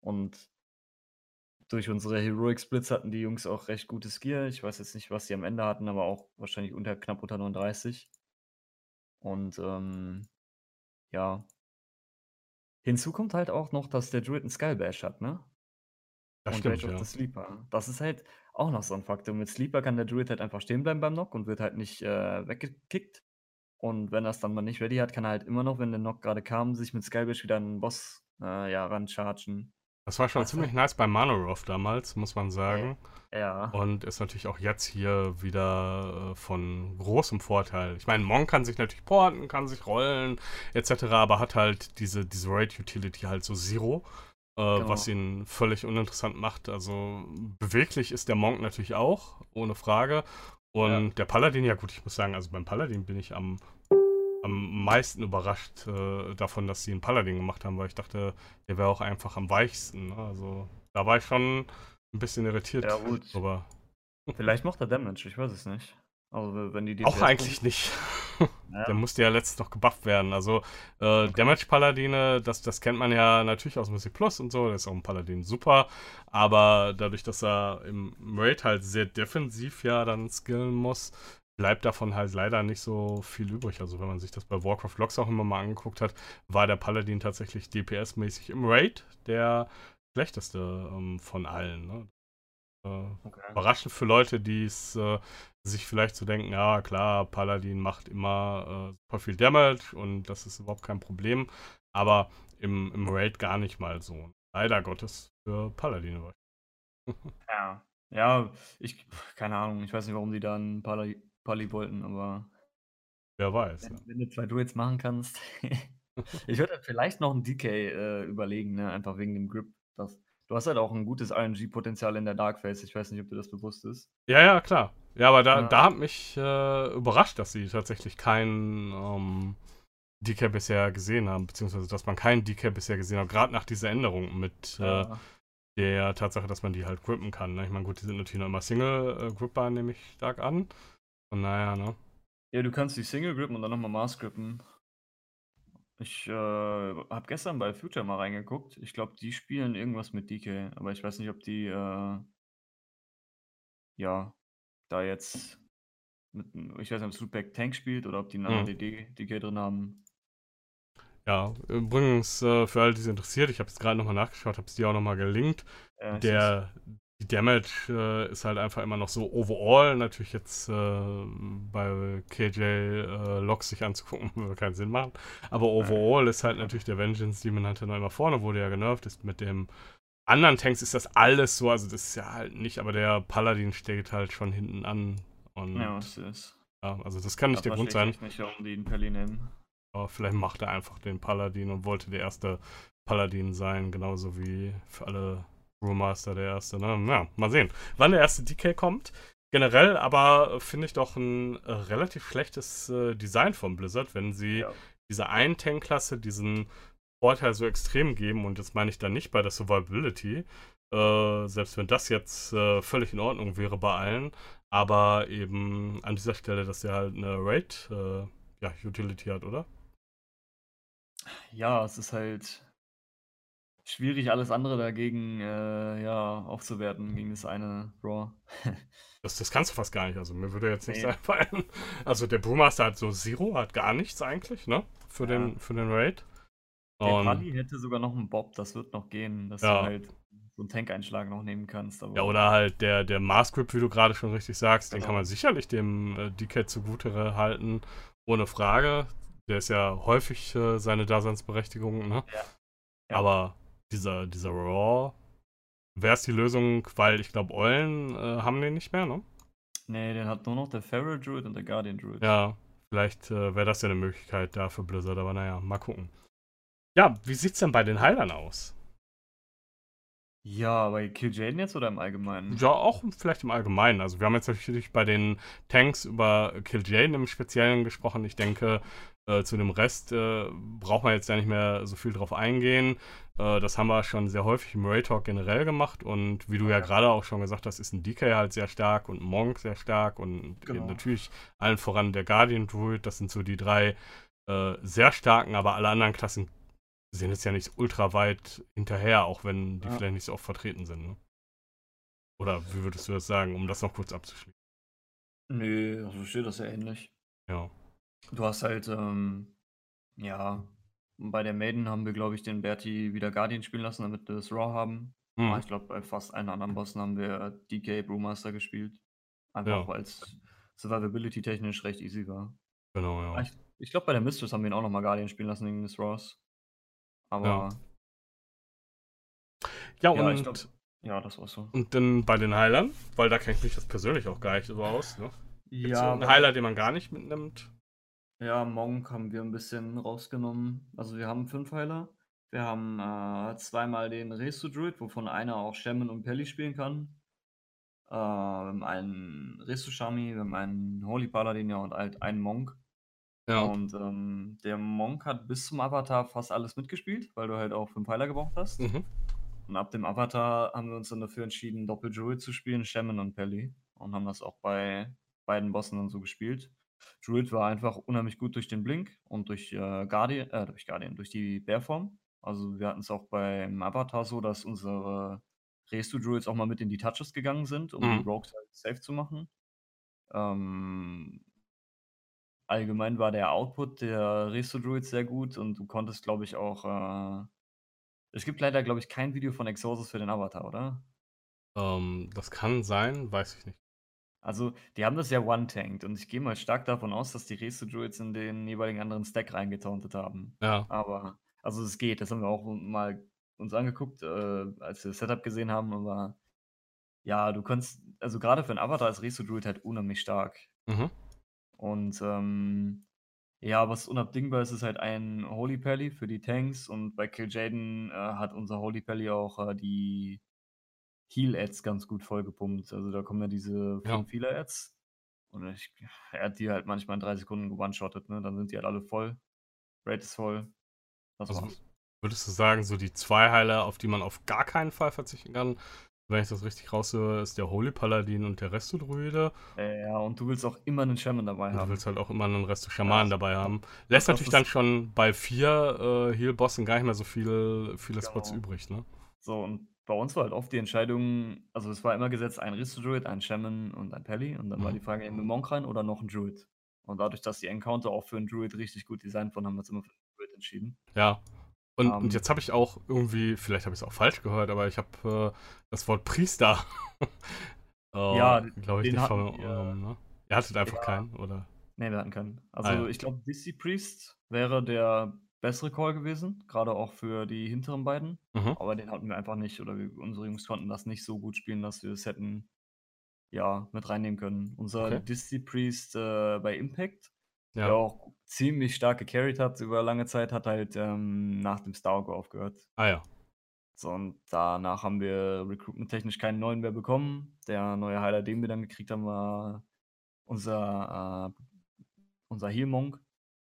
Und durch unsere Heroic Splits hatten die Jungs auch recht gutes Gear. Ich weiß jetzt nicht, was sie am Ende hatten, aber auch wahrscheinlich unter knapp unter 39. Und ähm, ja. Hinzu kommt halt auch noch, dass der Druid einen Skullbash hat, ne? Das und stimmt, Rage of the Sleeper. Das ist halt auch noch so ein Faktor. Mit Sleeper kann der Druid halt einfach stehen bleiben beim Knock und wird halt nicht äh, weggekickt. Und wenn er's dann mal nicht ready hat, kann er halt immer noch, wenn der Knock gerade kam, sich mit Skybash wieder an 'n Boss, äh, ja, ranchargen. Das war schon Was ziemlich nice bei Manoroth damals, muss man sagen. Äh, ja. Und ist natürlich auch jetzt hier wieder äh, von großem Vorteil. Ich meine, Monk kann sich natürlich porten, kann sich rollen, etc., aber hat halt diese, diese Raid-Utility halt so Zero, äh, genau. was ihn völlig uninteressant macht. Also beweglich ist der Monk natürlich auch, ohne Frage. Und ja. der Paladin, ja gut, ich muss sagen, also beim Paladin bin ich am, am meisten überrascht äh, davon, dass sie einen Paladin gemacht haben, weil ich dachte, der wäre auch einfach am weichsten. Ne? Also da war ich schon ein bisschen irritiert ja, gut. drüber. Vielleicht macht er Damage, ich weiß es nicht. Also, wenn die Auch eigentlich nicht. Ja. Der musste ja letztens noch gebufft werden. Also, äh. Damage-Paladine, das, das kennt man ja natürlich aus Music Plus und so. Der ist auch ein Paladin super. Aber dadurch, dass er im Raid halt sehr defensiv ja dann skillen muss, bleibt davon halt leider nicht so viel übrig. Also, wenn man sich das bei Warcraft Logs auch immer mal angeguckt hat, war der Paladin tatsächlich DPS-mäßig im Raid der schlechteste ähm, von allen. Ne? Äh, okay. Überraschend für Leute, die es äh, sich vielleicht zu so denken, ja klar, Paladin macht immer äh, super viel Damage und das ist überhaupt kein Problem. Aber im, im Raid gar nicht mal so. Leider Gottes für Paladine. ja. Ja, ich, keine Ahnung, ich weiß nicht, warum die da einen Pali, Pali wollten, aber. Wer weiß. Wenn, ja. wenn du zwei Duets machen kannst. ich würde vielleicht noch einen DK äh, überlegen, ne? einfach wegen dem Grip. Das, Du hast halt auch ein gutes RNG-Potenzial in der Darkface. Ich weiß nicht, ob dir das bewusst ist. Ja, ja, klar. Ja, aber da, ja. da hat mich äh, überrascht, dass sie tatsächlich keinen ähm, DK bisher gesehen haben, beziehungsweise dass man keinen DK bisher gesehen hat, gerade nach dieser Änderung mit äh, ja. äh, der Tatsache, dass man die halt grippen kann. Ne? Ich meine, gut, die sind natürlich noch immer Single-Gripbar, äh, nehme ich stark an. Und naja, ne? Ja, du kannst die Single grippen und dann nochmal Mass grippen. Ich, äh, habe gestern bei Future mal reingeguckt. Ich glaube, die spielen irgendwas mit DK, aber ich weiß nicht, ob die, äh ja, da jetzt mit ich weiß nicht, ob Slootback Tank spielt oder ob die 'n anderen Mhm. DD DK drin haben. Ja, übrigens, äh, für alle, die es interessiert, ich habe jetzt gerade nochmal nachgeschaut, habe es dir auch nochmal gelinkt. Ja, Der die Damage äh, ist halt einfach immer noch so overall. Natürlich jetzt äh, bei KJ äh, Logs sich anzugucken, würde keinen Sinn machen. Aber overall ist halt natürlich der Vengeance Demon halt noch immer vorne, wurde ja genervt ist. Mit dem anderen Tanks ist das alles so, also das ist ja halt nicht, aber der Paladin steht halt schon hinten an. Und, ja, das ist. Ja, also das kann nicht der Grund sein. Ich nicht um den Pally nehmen. Aber vielleicht macht er einfach den Paladin und wollte der erste Paladin sein, genauso wie für alle Brewmaster der erste, ne? Ja, mal sehen, wann der erste DK kommt. Generell aber finde ich doch ein äh, relativ schlechtes äh, Design von Blizzard, wenn sie ja. diese einen Tank-Klasse, diesen Vorteil so extrem geben und das meine ich dann nicht bei der Survivability, äh, selbst wenn das jetzt äh, völlig in Ordnung wäre bei allen, aber eben an dieser Stelle, dass der halt eine Raid äh, ja, Utility hat, oder? Ja, es ist halt schwierig, alles andere dagegen äh, ja, aufzuwerten, gegen das eine Raw. das, das kannst du fast gar nicht. Also mir würde jetzt nicht nee. einfallen. Also der Brewmaster hat so Zero, hat gar nichts eigentlich, ne? Für, ja. den, für den Raid. Der Pali hätte sogar noch einen Bob, das wird noch gehen, dass ja. du halt so einen Tank-Einschlag noch nehmen kannst. ja, oder halt der, der Mars Grip, wie du gerade schon richtig sagst, genau. den kann man sicherlich dem äh, DK zugute halten, ohne Frage. Der ist ja häufig äh, seine Daseinsberechtigung, ne? Ja. Aber dieser, dieser Raw, wäre es die Lösung, weil ich glaube, Eulen äh, haben den nicht mehr, ne? Nee, den hat nur noch der Feral Druid und der Guardian Druid. Ja, vielleicht äh, wäre das ja eine Möglichkeit da für Blizzard, aber naja, mal gucken. Ja, wie sieht's denn bei den Heilern aus? Ja, bei Kill Jaden jetzt oder im Allgemeinen? Ja, auch vielleicht im Allgemeinen. Also wir haben jetzt natürlich bei den Tanks über Kill Jaden im Speziellen gesprochen. Ich denke, äh, zu dem Rest äh, braucht man jetzt ja nicht mehr so viel drauf eingehen. Äh, das haben wir schon sehr häufig im Ray Talk generell gemacht und wie du ja gerade auch schon gesagt hast, ist ein DK halt sehr stark und Monk sehr stark und genau. natürlich allen voran der Guardian Druid. Das sind so die drei äh, sehr starken, aber alle anderen Klassen sind jetzt ja nicht ultra weit hinterher, auch wenn die ja. vielleicht nicht so oft vertreten sind. Ne? Oder wie würdest du das sagen, um das noch kurz abzuschließen? Nö, also steht das ja ähnlich. Ja. Du hast halt, ähm, ja, bei der Maiden haben wir, glaube ich, den Berti wieder Guardian spielen lassen, damit wir das Raw haben. Mhm. ich glaube, bei fast allen anderen Bossen haben wir DK Brewmaster gespielt. Einfach ja. weil es Survivability technisch recht easy war. Genau, ja. Ich, ich glaube, bei der Mistress haben wir ihn auch nochmal Guardian spielen lassen wegen des Raws. Aber. Ja, ja, ja und. Glaub, ja, das war so. Und dann bei den Heilern, weil da kenne ich mich das persönlich auch gar nicht so aus. Ne? ja. So einen Heiler, den man gar nicht mitnimmt. Ja, Monk haben wir ein bisschen rausgenommen. Also wir haben fünf Heiler. Wir haben äh, zweimal den Resu Druid, wovon einer auch Shaman und Pelli spielen kann. Äh, wir haben einen Resu Shami, wir haben einen Holy Paladin ja und halt einen Monk. Ja. Und ähm, der Monk hat bis zum Avatar fast alles mitgespielt, weil du halt auch fünf Heiler gebraucht hast. Mhm. Und ab dem Avatar haben wir uns dann dafür entschieden, Doppel-Druid zu spielen, Shaman und Pelli. Und haben das auch bei beiden Bossen dann so gespielt. Druid war einfach unheimlich gut durch den Blink und durch äh, Guardian, äh, durch Guardian, durch die Bärform. Also wir hatten es auch beim Avatar so, dass unsere Restu-Druids auch mal mit in die Touches gegangen sind, um mhm. die Rogues halt safe zu machen. Ähm, allgemein war der Output der Resto-Druids sehr gut und du konntest, glaube ich, auch. Äh es gibt leider, glaube ich, kein Video von Exorcist für den Avatar, oder? Ähm, das kann sein, weiß ich nicht. Also, die haben das ja one-tanked und ich gehe mal stark davon aus, dass die Resto-Druids in den jeweiligen anderen Stack reingetauntet haben. Ja. Aber, also es geht, das haben wir auch mal uns angeguckt, äh, als wir das Setup gesehen haben, aber ja, du kannst, also gerade für einen Avatar ist Resto-Druid halt unheimlich stark. Mhm. Und ähm, ja, was unabdingbar ist, ist halt ein Holy Pally für die Tanks und bei Kill Jaden äh, hat unser Holy Pally auch äh, die Heal-Ads ganz gut vollgepumpt. Also da kommen ja diese Ja. 5 Healer-Ads und ich, er hat die halt manchmal in drei Sekunden one-shottet, ne? Dann sind die halt alle voll. Rate ist voll. Das Also war's. würdest du sagen, so die zwei Heiler, auf die man auf gar keinen Fall verzichten kann, wenn ich das richtig raushöre, ist der Holy Paladin und der Resto-Druide. Ja, und du willst auch immer einen Shaman dabei haben. Du willst halt auch immer einen Resto-Schamanen ja, dabei haben. Lässt natürlich dann schon bei vier äh, Heal-Bossen gar nicht mehr so viel, viele genau. Spots übrig, ne? So, und bei uns war halt oft die Entscheidung, also es war immer gesetzt, ein Resto-Druid, ein Shaman und ein Pelly. Und dann mhm. war die Frage, nehmen wir Monk rein oder noch ein Druid? Und dadurch, dass die Encounter auch für einen Druid richtig gut designt wurden, haben wir uns immer für einen Druid entschieden. Ja, und, um, und ähm. jetzt habe ich auch irgendwie, vielleicht habe ich es auch falsch gehört, aber ich habe äh, das Wort Priester. äh, ja, glaube ich, nicht von. Ähm, ne? Ihr hattet einfach ja. keinen, oder? Nee, wir hatten keinen. Also, ah, ja. ich glaube, DC Priest wäre der bessere Call gewesen, gerade auch für die hinteren beiden. Mhm. Aber den hatten wir einfach nicht, oder wir, unsere Jungs konnten das nicht so gut spielen, dass wir es hätten ja, mit reinnehmen können. Unser okay. Disney Priest äh, bei Impact ja. der auch ziemlich stark gecarried hat über lange Zeit, hat halt ähm, nach dem Stargo aufgehört. Ah ja. So, und danach haben wir recruitment-technisch keinen neuen mehr bekommen. Der neue Heiler, den wir dann gekriegt haben, war unser, äh, unser Heal-Monk.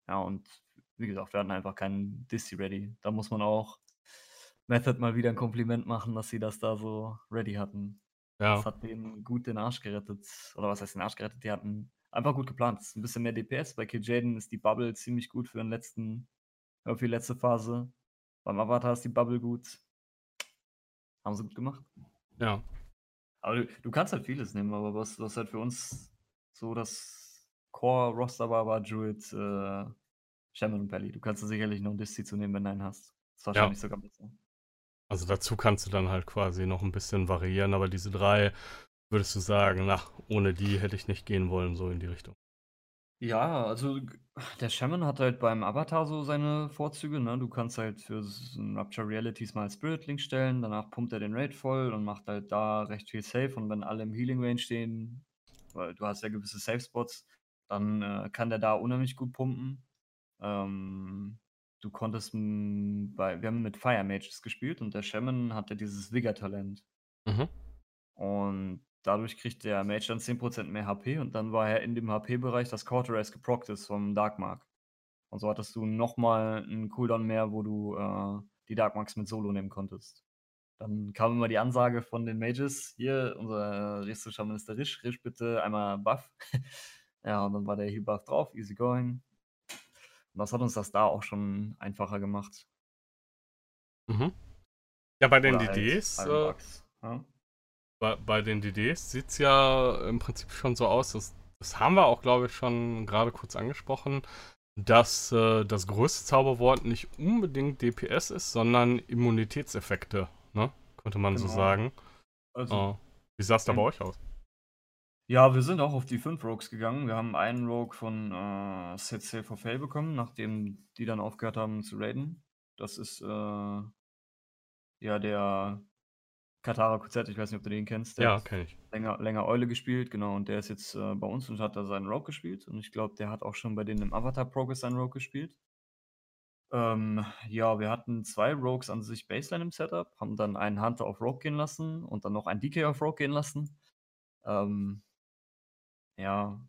Ja, und wie gesagt, wir hatten einfach keinen Disty ready. Da muss man auch Method mal wieder ein Kompliment machen, dass sie das da so ready hatten. Ja. Das hat denen gut den Arsch gerettet. Oder was heißt den Arsch gerettet? Die hatten einfach gut geplant. Ein bisschen mehr DPS. Bei Kill Jaden ist die Bubble ziemlich gut für den letzten, für die letzte Phase. Beim Avatar ist die Bubble gut. Haben sie gut gemacht. Ja. Aber du, du kannst halt vieles nehmen, aber was, was halt für uns so das Core-Roster war, war Druid, äh, Shaman und Belly. Du kannst da sicherlich noch ein Disty zu nehmen, wenn du einen hast. Das ist wahrscheinlich sogar besser. Also dazu kannst du dann halt quasi noch ein bisschen variieren, aber diese drei würdest du sagen, na, ohne die hätte ich nicht gehen wollen, so in die Richtung. Ja, also der Shaman hat halt beim Avatar so seine Vorzüge, ne? Du kannst halt für Rapture Realities mal Spirit Link stellen, danach pumpt er den Raid voll und macht halt da recht viel Safe und wenn alle im Healing Range stehen, weil du hast ja gewisse Safe Spots, dann äh, kann der da unheimlich gut pumpen. Ähm, du konntest bei, wir haben mit Fire Mages gespielt und der Shaman hatte dieses Vigor-Talent. Mhm. Und dadurch kriegt der Mage dann 10% mehr HP und dann war er in dem HP-Bereich, das Cauterize geprockt ist vom Darkmark. Und so hattest du nochmal einen Cooldown mehr, wo du äh, die Darkmarks mit Solo nehmen konntest. Dann kam immer die Ansage von den Mages, hier, unser Resto-Shaman ist der Risch, Risch bitte einmal Buff. ja, und dann war der Heal Buff drauf, easy going. Und das hat uns das da auch schon einfacher gemacht. Mhm. Ja, bei den Oder halt DDs, Iron äh, ja. bei, bei den DDs sieht es ja im Prinzip schon so aus, dass, das haben wir auch, glaube ich, schon gerade kurz angesprochen, dass äh, das größte Zauberwort nicht unbedingt DPS ist, sondern Immunitätseffekte, ne? Könnte man so Genau. sagen. Also, Äh, wie sah es da bei euch aus? Ja, wir sind auch auf die 5 Rogues gegangen. Wir haben einen Rogue von äh, Set Sail for Fail bekommen, nachdem die dann aufgehört haben zu raiden. Das ist äh, ja der Katara QZ, ich weiß nicht, ob du den kennst. Der Ja, hat kenne ich. länger, länger Eule gespielt, genau, und der ist jetzt äh, bei uns und hat da seinen Rogue gespielt. Und ich glaube, der hat auch schon bei denen im Avatar Progress seinen Rogue gespielt. Ähm, ja, wir hatten zwei Rogues an sich Baseline im Setup, haben dann einen Hunter auf Rogue gehen lassen und dann noch einen DK auf Rogue gehen lassen. Ähm, ja,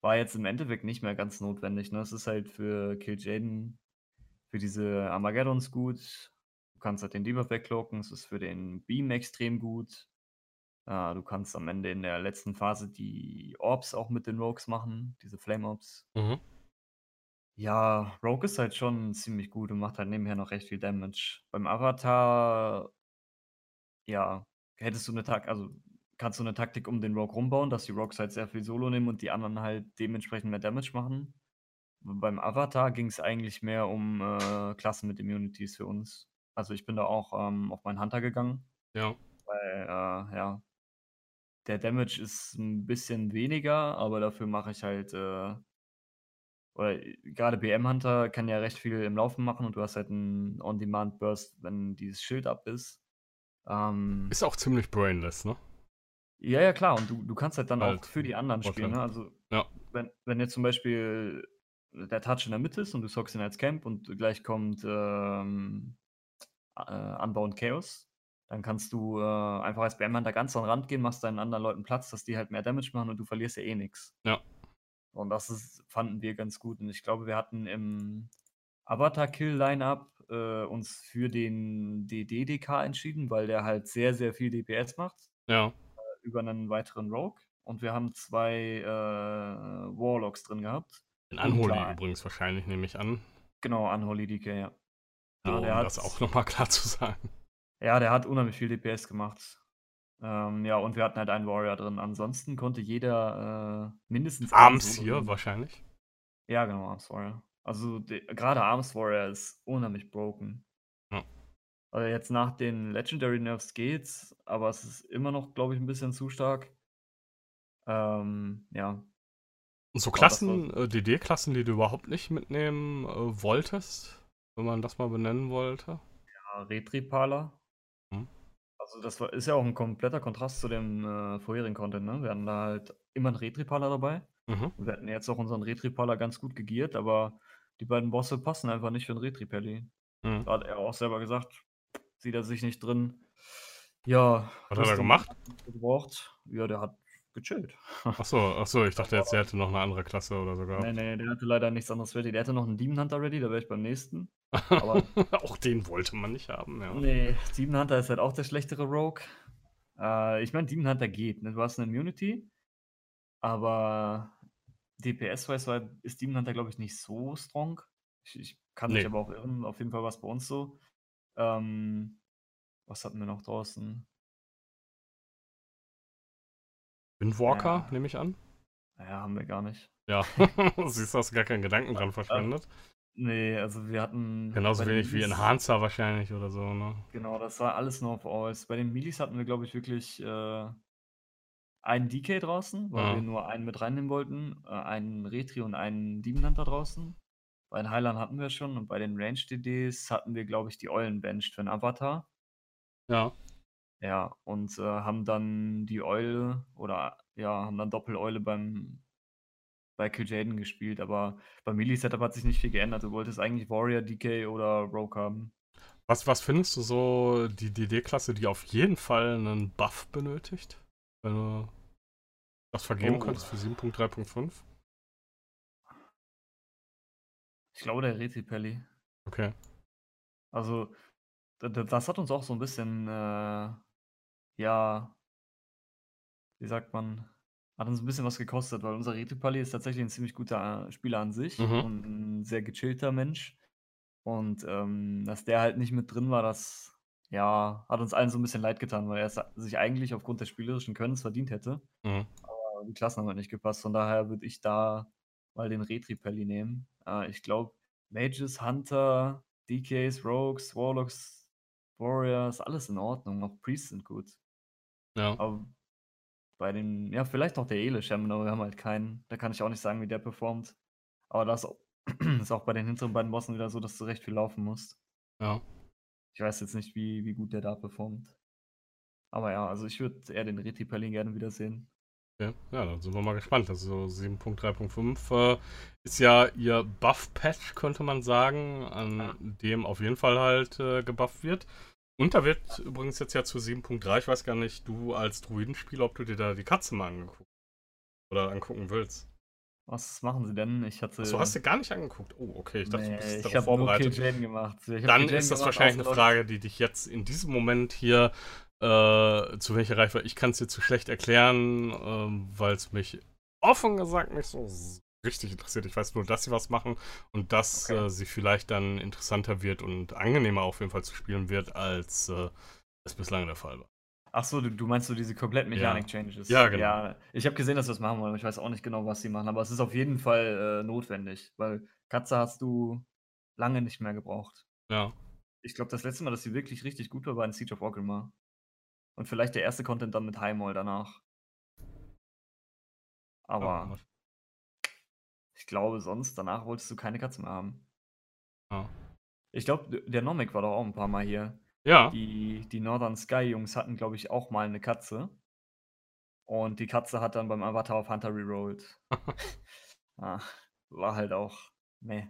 war jetzt im Endeffekt nicht mehr ganz notwendig. Ne? Es ist halt für Kill Jaden, für diese Armageddons gut. Du kannst halt den Debuff weglocken. Es ist für den Beam extrem gut. Äh, du kannst am Ende in der letzten Phase die Orbs auch mit den Rogues machen, diese Flame Orbs. Mhm. Ja, Rogue ist halt schon ziemlich gut und macht halt nebenher noch recht viel Damage. Beim Avatar, ja, hättest du eine Taktik, also kannst du eine Taktik um den Rogue rumbauen, dass die Rogues halt sehr viel Solo nehmen und die anderen halt dementsprechend mehr Damage machen. Beim Avatar ging es eigentlich mehr um äh, Klassen mit Immunities für uns. Also ich bin da auch ähm, auf meinen Hunter gegangen, Ja. weil, äh, ja, der Damage ist ein bisschen weniger, aber dafür mache ich halt, äh, oder gerade BM Hunter kann ja recht viel im Laufen machen und du hast halt einen On-Demand-Burst, wenn dieses Schild ab ist. Ähm, Ist auch ziemlich brainless, ne? Ja, ja, klar, und du, du kannst halt dann Halt, auch für die anderen spielen. Ne? Also, Ja. wenn, wenn jetzt zum Beispiel der Touch in der Mitte ist und du sockst ihn als Camp und gleich kommt ähm, äh, Unbound Chaos, dann kannst du äh, einfach als BM Hunter ganz an den Rand gehen, machst deinen anderen Leuten Platz, dass die halt mehr Damage machen und du verlierst ja eh nichts. Ja. Und das ist, fanden wir ganz gut. Und ich glaube, wir hatten im Avatar-Kill-Line-Up äh, uns für den DDDK entschieden, weil der halt sehr, sehr viel DPS macht Ja. Über einen weiteren Rogue. Und wir haben zwei äh, Warlocks drin gehabt. Den Und Unholy übrigens wahrscheinlich, nehme ich an. Genau, Unholy DK, ja. Ja, um der hat, das auch nochmal klar zu sagen. ja, der hat unheimlich viel DPS gemacht. Ähm, ja, und wir hatten halt einen Warrior drin. Ansonsten konnte jeder äh, mindestens Solo hier wahrscheinlich. Ja, genau, Arms Warrior. Also de- gerade Arms Warrior ist unheimlich broken. Also jetzt nach den Legendary Nerfs geht's, aber es ist immer noch, glaube ich, ein bisschen zu stark. Ähm, ja. Und so Klassen, äh, DD-Klassen, die du überhaupt nicht mitnehmen äh, wolltest, wenn man das mal benennen wollte. Ja, Retripala. Mhm. Also das war, ist ja auch ein kompletter Kontrast zu dem äh, vorherigen Content, ne? Wir hatten da halt immer einen Retripala dabei. Mhm. Wir hatten jetzt auch unseren Retripala ganz gut gegiert, aber die beiden Bosse passen einfach nicht für einen Retripelli. Mhm. Da hat er auch selber gesagt, sieht er sich nicht drin. Ja, Was hat er gemacht? gebraucht. Ja, der hat gechillt. Achso, achso, ich dachte jetzt, er hätte noch eine andere Klasse oder sogar. Nee, nee, der hatte leider nichts anderes ready. Der hätte noch einen Demon Hunter ready, da wäre ich beim nächsten. Aber auch den wollte man nicht haben, ja. Nee, Demon Hunter ist halt auch der schlechtere Rogue. Äh, ich meine, Demon Hunter geht, ne? Du hast eine Immunity, aber DPS-wise ist Demon Hunter, glaube ich, nicht so strong. Ich, ich kann nee. mich aber auch irren. Auf jeden Fall war es bei uns so. Ähm, was hatten wir noch draußen? Windwalker, ja. nehme ich an. Naja, haben wir gar nicht. Ja, siehst du, hast gar keinen Gedanken dran verschwendet. Nee, also wir hatten. Genauso wenig wie Enhancer wahrscheinlich oder so, ne? Genau, das war alles nur auf Alls. Bei den Milis hatten wir, glaube ich, wirklich äh, einen DK draußen, weil ja. wir nur einen mit reinnehmen wollten, äh, einen Retri und einen Demon Hunter draußen. Bei den Heilern hatten wir schon und bei den Range DDs hatten wir, glaube ich, die Eulen benched für einen Avatar. Ja. Ja, und äh, haben dann die Eule oder ja, haben dann Doppel-Eule beim bei Kil'jaeden gespielt, aber beim Melee-Setup hat sich nicht viel geändert. Du wolltest eigentlich Warrior, DK oder Rogue haben. Was, was findest du so die DD-Klasse, die auf jeden Fall einen Buff benötigt? Wenn du das vergeben oh. könntest für 7.3.5? Ich glaube, der Retipelli. Okay. Also, das hat uns auch so ein bisschen, äh, ja, wie sagt man, hat uns ein bisschen was gekostet, weil unser Retipalli ist tatsächlich ein ziemlich guter äh, Spieler an sich mhm. und ein sehr gechillter Mensch. Und ähm, dass der halt nicht mit drin war, das ja, hat uns allen so ein bisschen leid getan, weil er es sich eigentlich aufgrund des spielerischen Könnens verdient hätte. Mhm. Aber die Klassen haben halt nicht gepasst. Von daher würde ich da mal den Retripelli nehmen. Äh, ich glaube, Mages, Hunter, DKs, Rogues, Warlocks, Warriors, alles in Ordnung. Auch Priests sind gut. Ja. Aber bei den, ja, vielleicht noch der Ele-Shaman, aber wir haben halt keinen. Da kann ich auch nicht sagen, wie der performt. Aber das ist auch bei den hinteren beiden Bossen wieder so, dass du recht viel laufen musst. Ja. Ich weiß jetzt nicht, wie, wie gut der da performt. Aber ja, also ich würde eher den Retipelling gerne wiedersehen. Okay. Ja, dann sind wir mal gespannt. Also 7.3.5 äh, ist ja ihr Buff-Patch, könnte man sagen, an ja. dem auf jeden Fall halt äh, gebufft wird. Und da wird übrigens jetzt ja zu 7.3, ich weiß gar nicht, du als Druidenspieler, ob du dir da die Katze mal angeguckt oder angucken willst. Was machen sie denn? Ich hatte. Achso, hast du gar nicht angeguckt? Oh, okay. Ich dachte, nee, du bist darauf vorbereitet. Nur gemacht. Dann ist das wahrscheinlich eine Frage, die dich jetzt in diesem Moment hier äh, zu welcher Reichweite. Ich kann es dir zu schlecht erklären, äh, weil es mich offen gesagt nicht so richtig interessiert. Ich weiß nur, dass sie was machen und dass okay. äh, sie vielleicht dann interessanter wird und angenehmer auf jeden Fall zu spielen wird, als äh, es bislang der Fall war. Ach so, du, du meinst so diese komplett Mechanik Changes? Ja, genau. Ja, ich habe gesehen, dass sie das machen wollen. Ich weiß auch nicht genau, was sie machen, aber es ist auf jeden Fall äh, notwendig, weil Katze hast du lange nicht mehr gebraucht. Ja. Ich glaube, das letzte Mal, dass sie wirklich richtig gut war, war in Siege of Orgrimmar. Und vielleicht der erste Content dann mit Highmall danach. Aber ja, ich glaube, sonst danach wolltest du keine Katze mehr haben. Ja. Ich glaube, der Nomic war doch auch ein paar Mal hier. Ja. Die, die Northern Sky Jungs hatten, glaube ich, auch mal eine Katze. Und die Katze hat dann beim Avatar auf Hunter rerollt. ah, war halt auch, meh.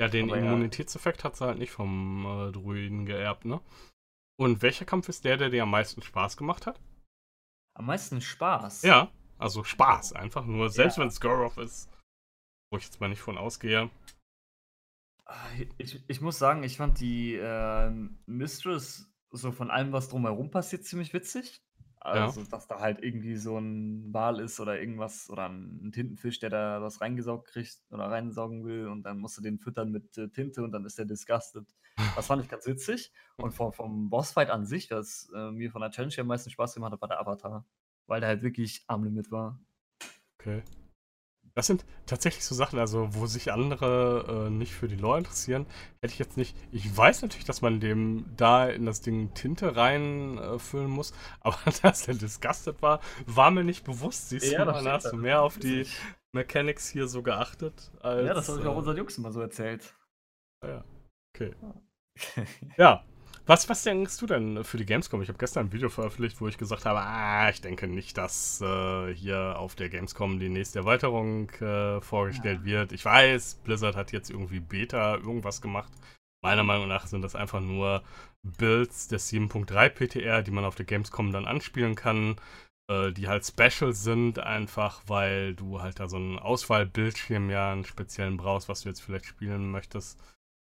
Ja, den Aber Immunitätseffekt ja. hat sie halt nicht vom äh, Druiden geerbt, ne? Und welcher Kampf ist der, der dir am meisten Spaß gemacht hat? Am meisten Spaß? Ja, also Spaß einfach nur, selbst ja. wenn es Goroth ist, wo ich jetzt mal nicht von ausgehe. Ah, ich, ich muss sagen, ich fand die äh, Mistress so von allem, was drumherum passiert, ziemlich witzig. Also, ja. dass da halt irgendwie so ein Wal ist oder irgendwas oder ein Tintenfisch, der da was reingesaugt kriegt oder reinsaugen will und dann musst du den füttern mit äh, Tinte und dann ist der disgusted. Das fand ich ganz witzig. Und vom, vom Bossfight an sich, was äh, mir von der Challenge am meisten Spaß gemacht hat, war der Avatar. Weil der halt wirklich am Limit war. Okay. Das sind tatsächlich so Sachen, also wo sich andere äh, nicht für die Lore interessieren, hätte ich jetzt nicht. Ich weiß natürlich, dass man dem da in das Ding Tinte reinfüllen äh, muss, aber dass der disgusted war, war mir nicht bewusst. Siehst ja, du mal, hast du mehr auf die Mechanics hier so geachtet. Als, ja, das habe ich auch äh, unser Jungs immer so erzählt. Ah ja, okay. ja, was, was denkst du denn für die Gamescom? Ich habe gestern ein Video veröffentlicht, wo ich gesagt habe, ah, ich denke nicht, dass äh, hier auf der Gamescom die nächste Erweiterung äh, vorgestellt ja. wird. Ich weiß, Blizzard hat jetzt irgendwie Beta irgendwas gemacht. Meiner Meinung nach sind das einfach nur Builds der 7.3 PTR, die man auf der Gamescom dann anspielen kann. äh, die halt special sind, einfach weil du halt da so einen Auswahlbildschirm ja einen speziellen brauchst, was du jetzt vielleicht spielen möchtest.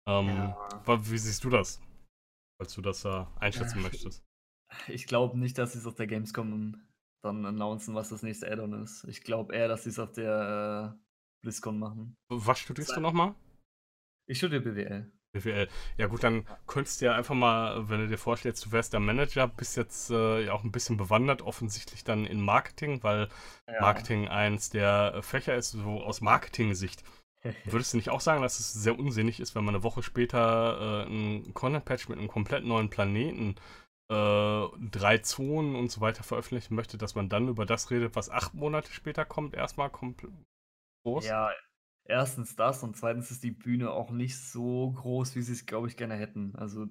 Ähm, ja. Wie siehst du das? Falls du das da einschätzen ja, möchtest. Ich glaube nicht, dass sie es auf der Gamescom dann announcen, was das nächste Add-on ist. Ich glaube eher, dass sie es auf der äh, BlizzCon machen. Was studierst du nochmal? Ich studiere BWL. BWL. Ja gut, dann könntest du ja einfach mal, wenn du dir vorstellst, du wärst der Manager, bist jetzt äh, ja auch ein bisschen bewandert, offensichtlich dann in Marketing, weil ja. Marketing eins der Fächer ist, so aus Marketing-Sicht. Würdest du nicht auch sagen, dass es sehr unsinnig ist, wenn man eine Woche später äh, ein Content-Patch mit einem komplett neuen Planeten, äh, drei Zonen und so weiter veröffentlichen möchte, dass man dann über das redet, was acht Monate später kommt, erstmal komplett groß? Ja, erstens das und zweitens ist die Bühne auch nicht so groß, wie sie es, glaube ich, gerne hätten. Also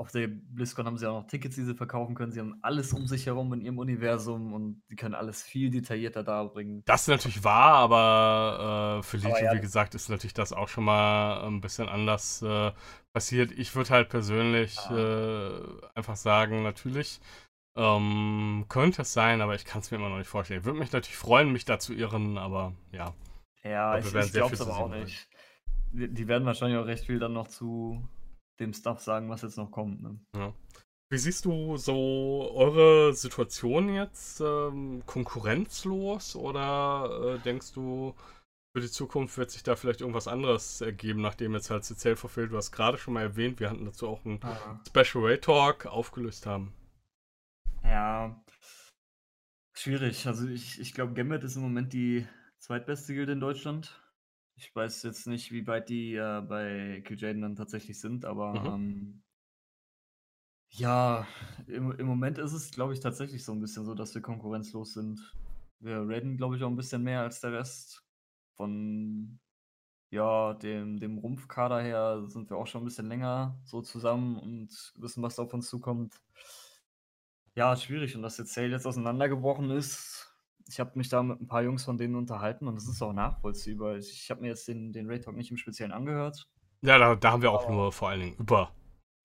auf der BlizzCon haben sie auch noch Tickets, die sie verkaufen können. Sie haben alles um sich herum in ihrem Universum und sie können alles viel detaillierter darbringen. Das ist natürlich wahr, aber äh, für Legion, ja. wie gesagt, ist natürlich das auch schon mal ein bisschen anders äh, passiert. Ich würde halt persönlich ah. äh, einfach sagen, natürlich ähm, könnte es sein, aber ich kann es mir immer noch nicht vorstellen. Ich würde mich natürlich freuen, mich da zu irren, aber ja. Ja, ich, ich glaube es aber auch nicht. Die, die werden wahrscheinlich auch recht viel dann noch zu dem Stuff sagen, was jetzt noch kommt. Ne? Ja. Wie siehst du so eure Situation jetzt? Ähm, konkurrenzlos oder äh, denkst du, für die Zukunft wird sich da vielleicht irgendwas anderes ergeben, nachdem jetzt halt CCL verfehlt? Du hast gerade schon mal erwähnt, wir hatten dazu auch einen ah. Special Ray Talk aufgelöst haben. Ja, schwierig. Also ich, ich glaube, Gambit ist im Moment die zweitbeste Gilde in Deutschland. Ich weiß jetzt nicht, wie weit die äh, bei Kil'jaeden dann tatsächlich sind, aber mhm. ähm, ja, im, im Moment ist es, glaube ich, tatsächlich so ein bisschen so, dass wir konkurrenzlos sind. Wir raiden, glaube ich, auch ein bisschen mehr als der Rest. Von ja, dem, dem Rumpfkader her sind wir auch schon ein bisschen länger so zusammen und wissen, was auf uns zukommt. Ja, schwierig. Und dass jetzt Sale jetzt auseinandergebrochen ist, ich habe mich da mit ein paar Jungs von denen unterhalten und das ist auch nachvollziehbar. Ich, ich habe mir jetzt den, den Ray Talk nicht im Speziellen angehört. Ja, da, da haben wir auch nur vor allen Dingen über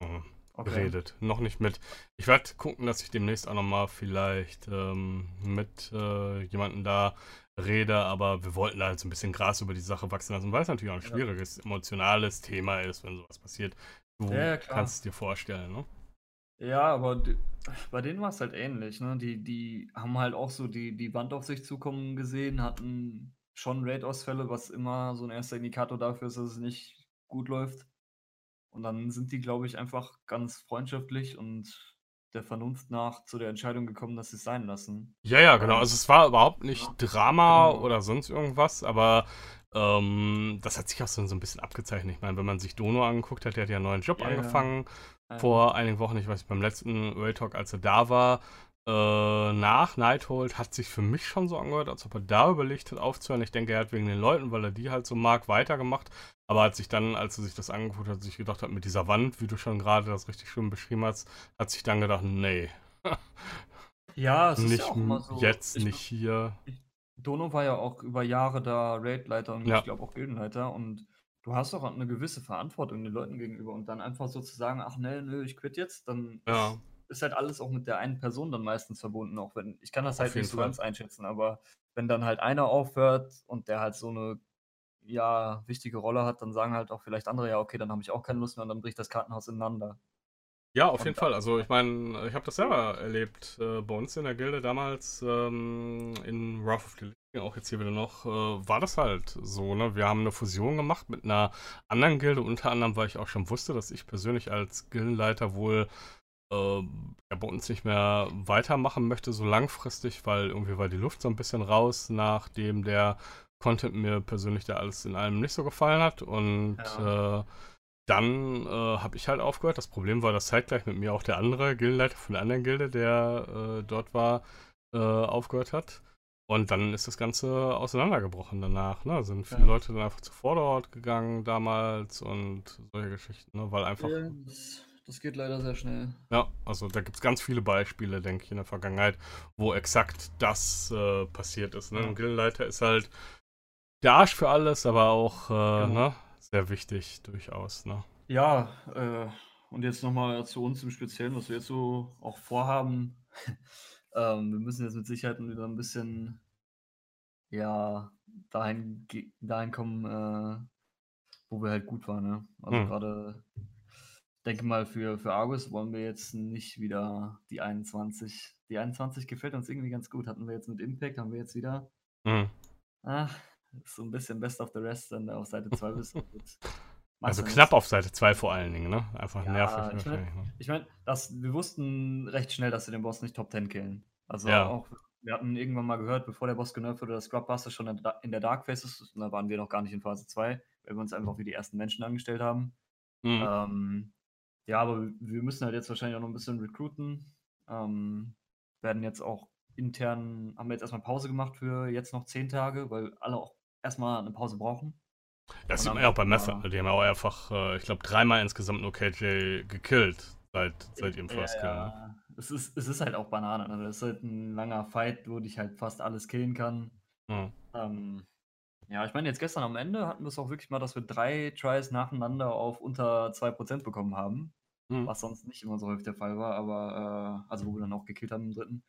äh, okay. geredet. Noch nicht mit. Ich werde gucken, dass ich demnächst auch nochmal vielleicht ähm, mit äh, jemandem da rede, aber wir wollten da halt so ein bisschen Gras über die Sache wachsen lassen, weil es natürlich auch ein schwieriges, emotionales Thema ist, wenn sowas passiert. Du ja, kannst es dir vorstellen, ne? Ja, aber bei denen war es halt ähnlich, ne? Die die haben halt auch so die die Wand auf sich zukommen gesehen, hatten schon Raid-Ausfälle, was immer so ein erster Indikator dafür ist, dass es nicht gut läuft. Und dann sind die, glaube ich, einfach ganz freundschaftlich und der Vernunft nach zu der Entscheidung gekommen, dass sie es sein lassen. Ja, ja, genau. Also es war überhaupt nicht ja, Drama genau. oder sonst irgendwas, aber ähm, das hat sich auch so, so ein bisschen abgezeichnet. Ich meine, wenn man sich Dono angeguckt hat, der hat ja einen neuen Job ja, angefangen. Ja vor einigen Wochen, ich weiß beim letzten Rail Talk, als er da war, äh, nach Nighthold hat sich für mich schon so angehört, als ob er da überlegt hat aufzuhören. Ich denke, er hat wegen den Leuten, weil er die halt so mag, weitergemacht. Aber hat sich dann, als er sich das angeguckt hat, sich gedacht hat, mit dieser Wand, wie du schon gerade das richtig schön beschrieben hast, hat sich dann gedacht, nee. ja, es nicht ist ja auch immer so. Jetzt, ich, nicht hier. Dono war ja auch über Jahre da Raidleiter und ja. ich glaube auch Gildenleiter und Du hast doch eine gewisse Verantwortung den Leuten gegenüber und dann einfach so zu sagen: „Ach ne, nö, ich quitte jetzt“, dann Ja. ist halt alles auch mit der einen Person dann meistens verbunden, auch wenn ich kann das halt nicht so ganz einschätzen, aber wenn dann halt einer aufhört und der halt so eine ja, wichtige Rolle hat, dann sagen halt auch vielleicht andere: „Ja, okay, dann habe ich auch keine Lust mehr“ und dann bricht das Kartenhaus ineinander. Ja, auf jeden Fall. Also ich meine, ich habe das selber erlebt äh, bei uns in der Gilde damals ähm, in Wrath of the Lich, auch jetzt hier wieder noch, äh, war das halt so. Ne? Wir haben eine Fusion gemacht mit einer anderen Gilde, unter anderem, weil ich auch schon wusste, dass ich persönlich als Gildenleiter wohl äh, ja, bei uns nicht mehr weitermachen möchte, so langfristig, weil irgendwie war die Luft so ein bisschen raus, nachdem der Content mir persönlich da alles in allem nicht so gefallen hat und ja. äh, dann äh, habe ich halt aufgehört. Das Problem war, dass zeitgleich mit mir auch der andere Gildenleiter von der anderen Gilde, der äh, dort war, äh, aufgehört hat. Und dann ist das Ganze auseinandergebrochen danach. Ne? Sind viele ja. Leute dann einfach zu Vorderort gegangen damals und solche Geschichten, ne? weil einfach. Ja, das, das, geht leider sehr schnell. Ja, also da gibt es ganz viele Beispiele, denke ich, in der Vergangenheit, wo exakt das äh, passiert ist. Ne? Ein Gildenleiter ist halt der Arsch für alles, aber auch äh, ne? sehr wichtig, durchaus. Ne? Ja, äh, und jetzt nochmal zu uns im Speziellen, was wir jetzt so auch vorhaben. Ähm, wir müssen jetzt mit Sicherheit wieder ein bisschen, ja, dahin, dahin kommen, äh, wo wir halt gut waren. Ne? Also hm. gerade, denke mal, für, für Argus wollen wir jetzt nicht wieder die 21. Die 21 gefällt uns irgendwie ganz gut. Hatten wir jetzt mit Impact, haben wir jetzt wieder. Hm. Ach, so ein bisschen Best of the Rest dann auf Seite 2 bist. Also knapp auf Seite 2 vor allen Dingen, ne? Einfach ja, nervig. Ich meine, ne? ich mein, wir wussten recht schnell, dass sie den Boss nicht Top 10 killen. Also ja. auch, wir hatten irgendwann mal gehört, bevor der Boss genervt wurde, dass Scrubbuster schon in der Dark Phase ist. Und da waren wir noch gar nicht in Phase 2, weil wir uns einfach wie die ersten Menschen angestellt haben. Mhm. Ähm, ja, aber wir müssen halt jetzt wahrscheinlich auch noch ein bisschen recruiten. Ähm, werden jetzt auch intern, haben wir jetzt erstmal Pause gemacht für jetzt noch 10 Tage, weil alle auch erstmal eine Pause brauchen. Das sieht man ja auch bei Method. Die haben ja auch einfach, äh, ich glaube, dreimal insgesamt nur KJ gekillt seit, seit ihrem First Kill. Ja. Ne? Es, ist, es ist halt auch Banane. Also es ist halt ein langer Fight, wo dich halt fast alles killen kann. Mhm. Ähm, ja, ich meine, jetzt gestern am Ende hatten wir es auch wirklich mal, dass wir drei Tries nacheinander auf unter 2% bekommen haben. Mhm. Was sonst nicht immer so häufig der Fall war, aber äh, also wo wir dann auch gekillt haben im dritten.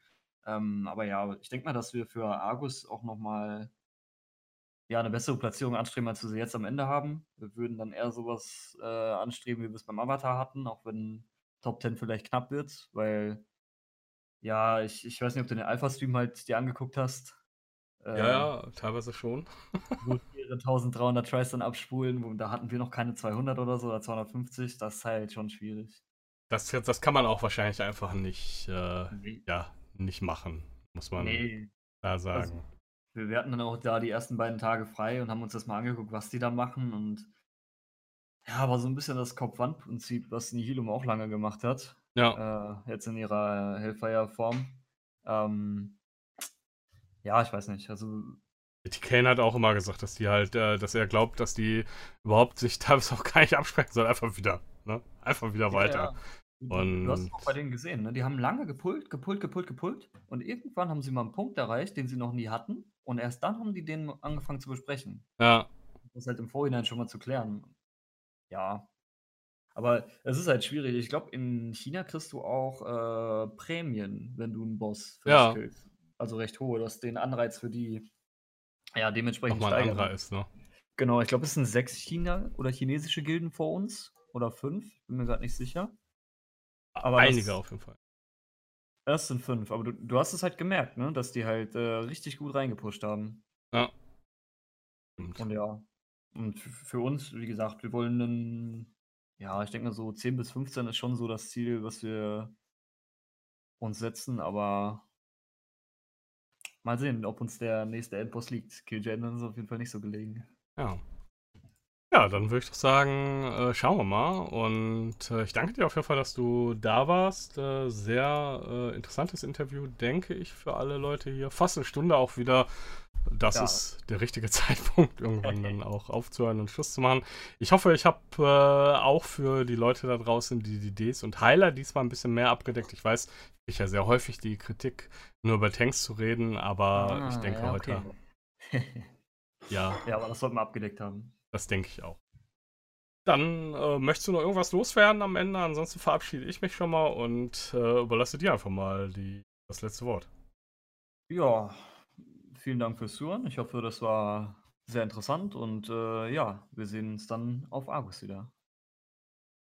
Ähm, aber ja, ich denke mal, dass wir für Argus auch nochmal ja, eine bessere Platzierung anstreben, als wir sie jetzt am Ende haben. Wir würden dann eher sowas äh, anstreben, wie wir es beim Avatar hatten, auch wenn Top 10 vielleicht knapp wird, weil ja, ich, ich weiß nicht, ob du den Alpha-Stream halt dir angeguckt hast. Äh, ja, ja, teilweise schon. wo ihre 1300 Tries dann abspulen, wo, da hatten wir noch keine 200 oder so, oder 250, das ist halt schon schwierig. Das, das kann man auch wahrscheinlich einfach nicht, äh, nee. ja, nicht machen, muss man nee. da sagen. Also, wir hatten dann auch da die ersten beiden Tage frei und haben uns das mal angeguckt, was die da machen. Und ja, aber so ein bisschen das Kopf-Wand-Prinzip, was Nihilum auch lange gemacht hat. Ja. Äh, jetzt in ihrer Hellfire-Form. Ähm, ja, ich weiß nicht. Also. Die Kane hat auch immer gesagt, dass die halt, äh, dass er glaubt, dass die überhaupt sich teilweise auch gar nicht absprechen sollen. Einfach wieder, ne? Einfach wieder weiter. Ja. Und du hast es auch bei denen gesehen, ne? Die haben lange gepult, gepult, gepult, gepult. Und irgendwann haben sie mal einen Punkt erreicht, den sie noch nie hatten. Und erst dann haben die den angefangen zu besprechen. Ja. Das halt im Vorhinein schon mal zu klären. Ja. Aber es ist halt schwierig. Ich glaube, in China kriegst du auch äh, Prämien, wenn du einen Boss für ja. killst. Also recht hohe. Das den Anreiz für die ja dementsprechend Nochmal steigern. Anreiz, ne? Genau, ich glaube, es sind sechs China oder chinesische Gilden vor uns. Oder fünf, bin mir gerade nicht sicher. Aber Einige das, auf jeden Fall. Das sind fünf, aber du, du hast es halt gemerkt, ne? dass die halt äh, richtig gut reingepusht haben. Ja. Und ja. Und für uns, wie gesagt, wir wollen einen, ja, ich denke mal so 10 bis 15 ist schon so das Ziel, was wir uns setzen, aber mal sehen, ob uns der nächste Endboss liegt. Killjaden ist auf jeden Fall nicht so gelegen. Ja. Ja, dann würde ich doch sagen, äh, schauen wir mal. Und äh, ich danke dir auf jeden Fall, dass du da warst. Äh, sehr äh, interessantes Interview, denke ich, für alle Leute hier. Fast eine Stunde auch wieder. Das ja. ist der richtige Zeitpunkt, irgendwann dann auch aufzuhören und Schluss zu machen. Ich hoffe, ich habe äh, auch für die Leute da draußen die DDs und Heiler diesmal ein bisschen mehr abgedeckt. Ich weiß, ich ja sehr häufig die Kritik, nur über Tanks zu reden, aber ah, ich denke ja, okay. heute. ja. Ja, aber das sollten wir abgedeckt haben. Das denke ich auch. Dann äh, möchtest du noch irgendwas loswerden am Ende? Ansonsten verabschiede ich mich schon mal und äh, überlasse dir einfach mal die, das letzte Wort. Ja, vielen Dank fürs Zuhören. Ich hoffe, das war sehr interessant und äh, ja, wir sehen uns dann auf Argus wieder.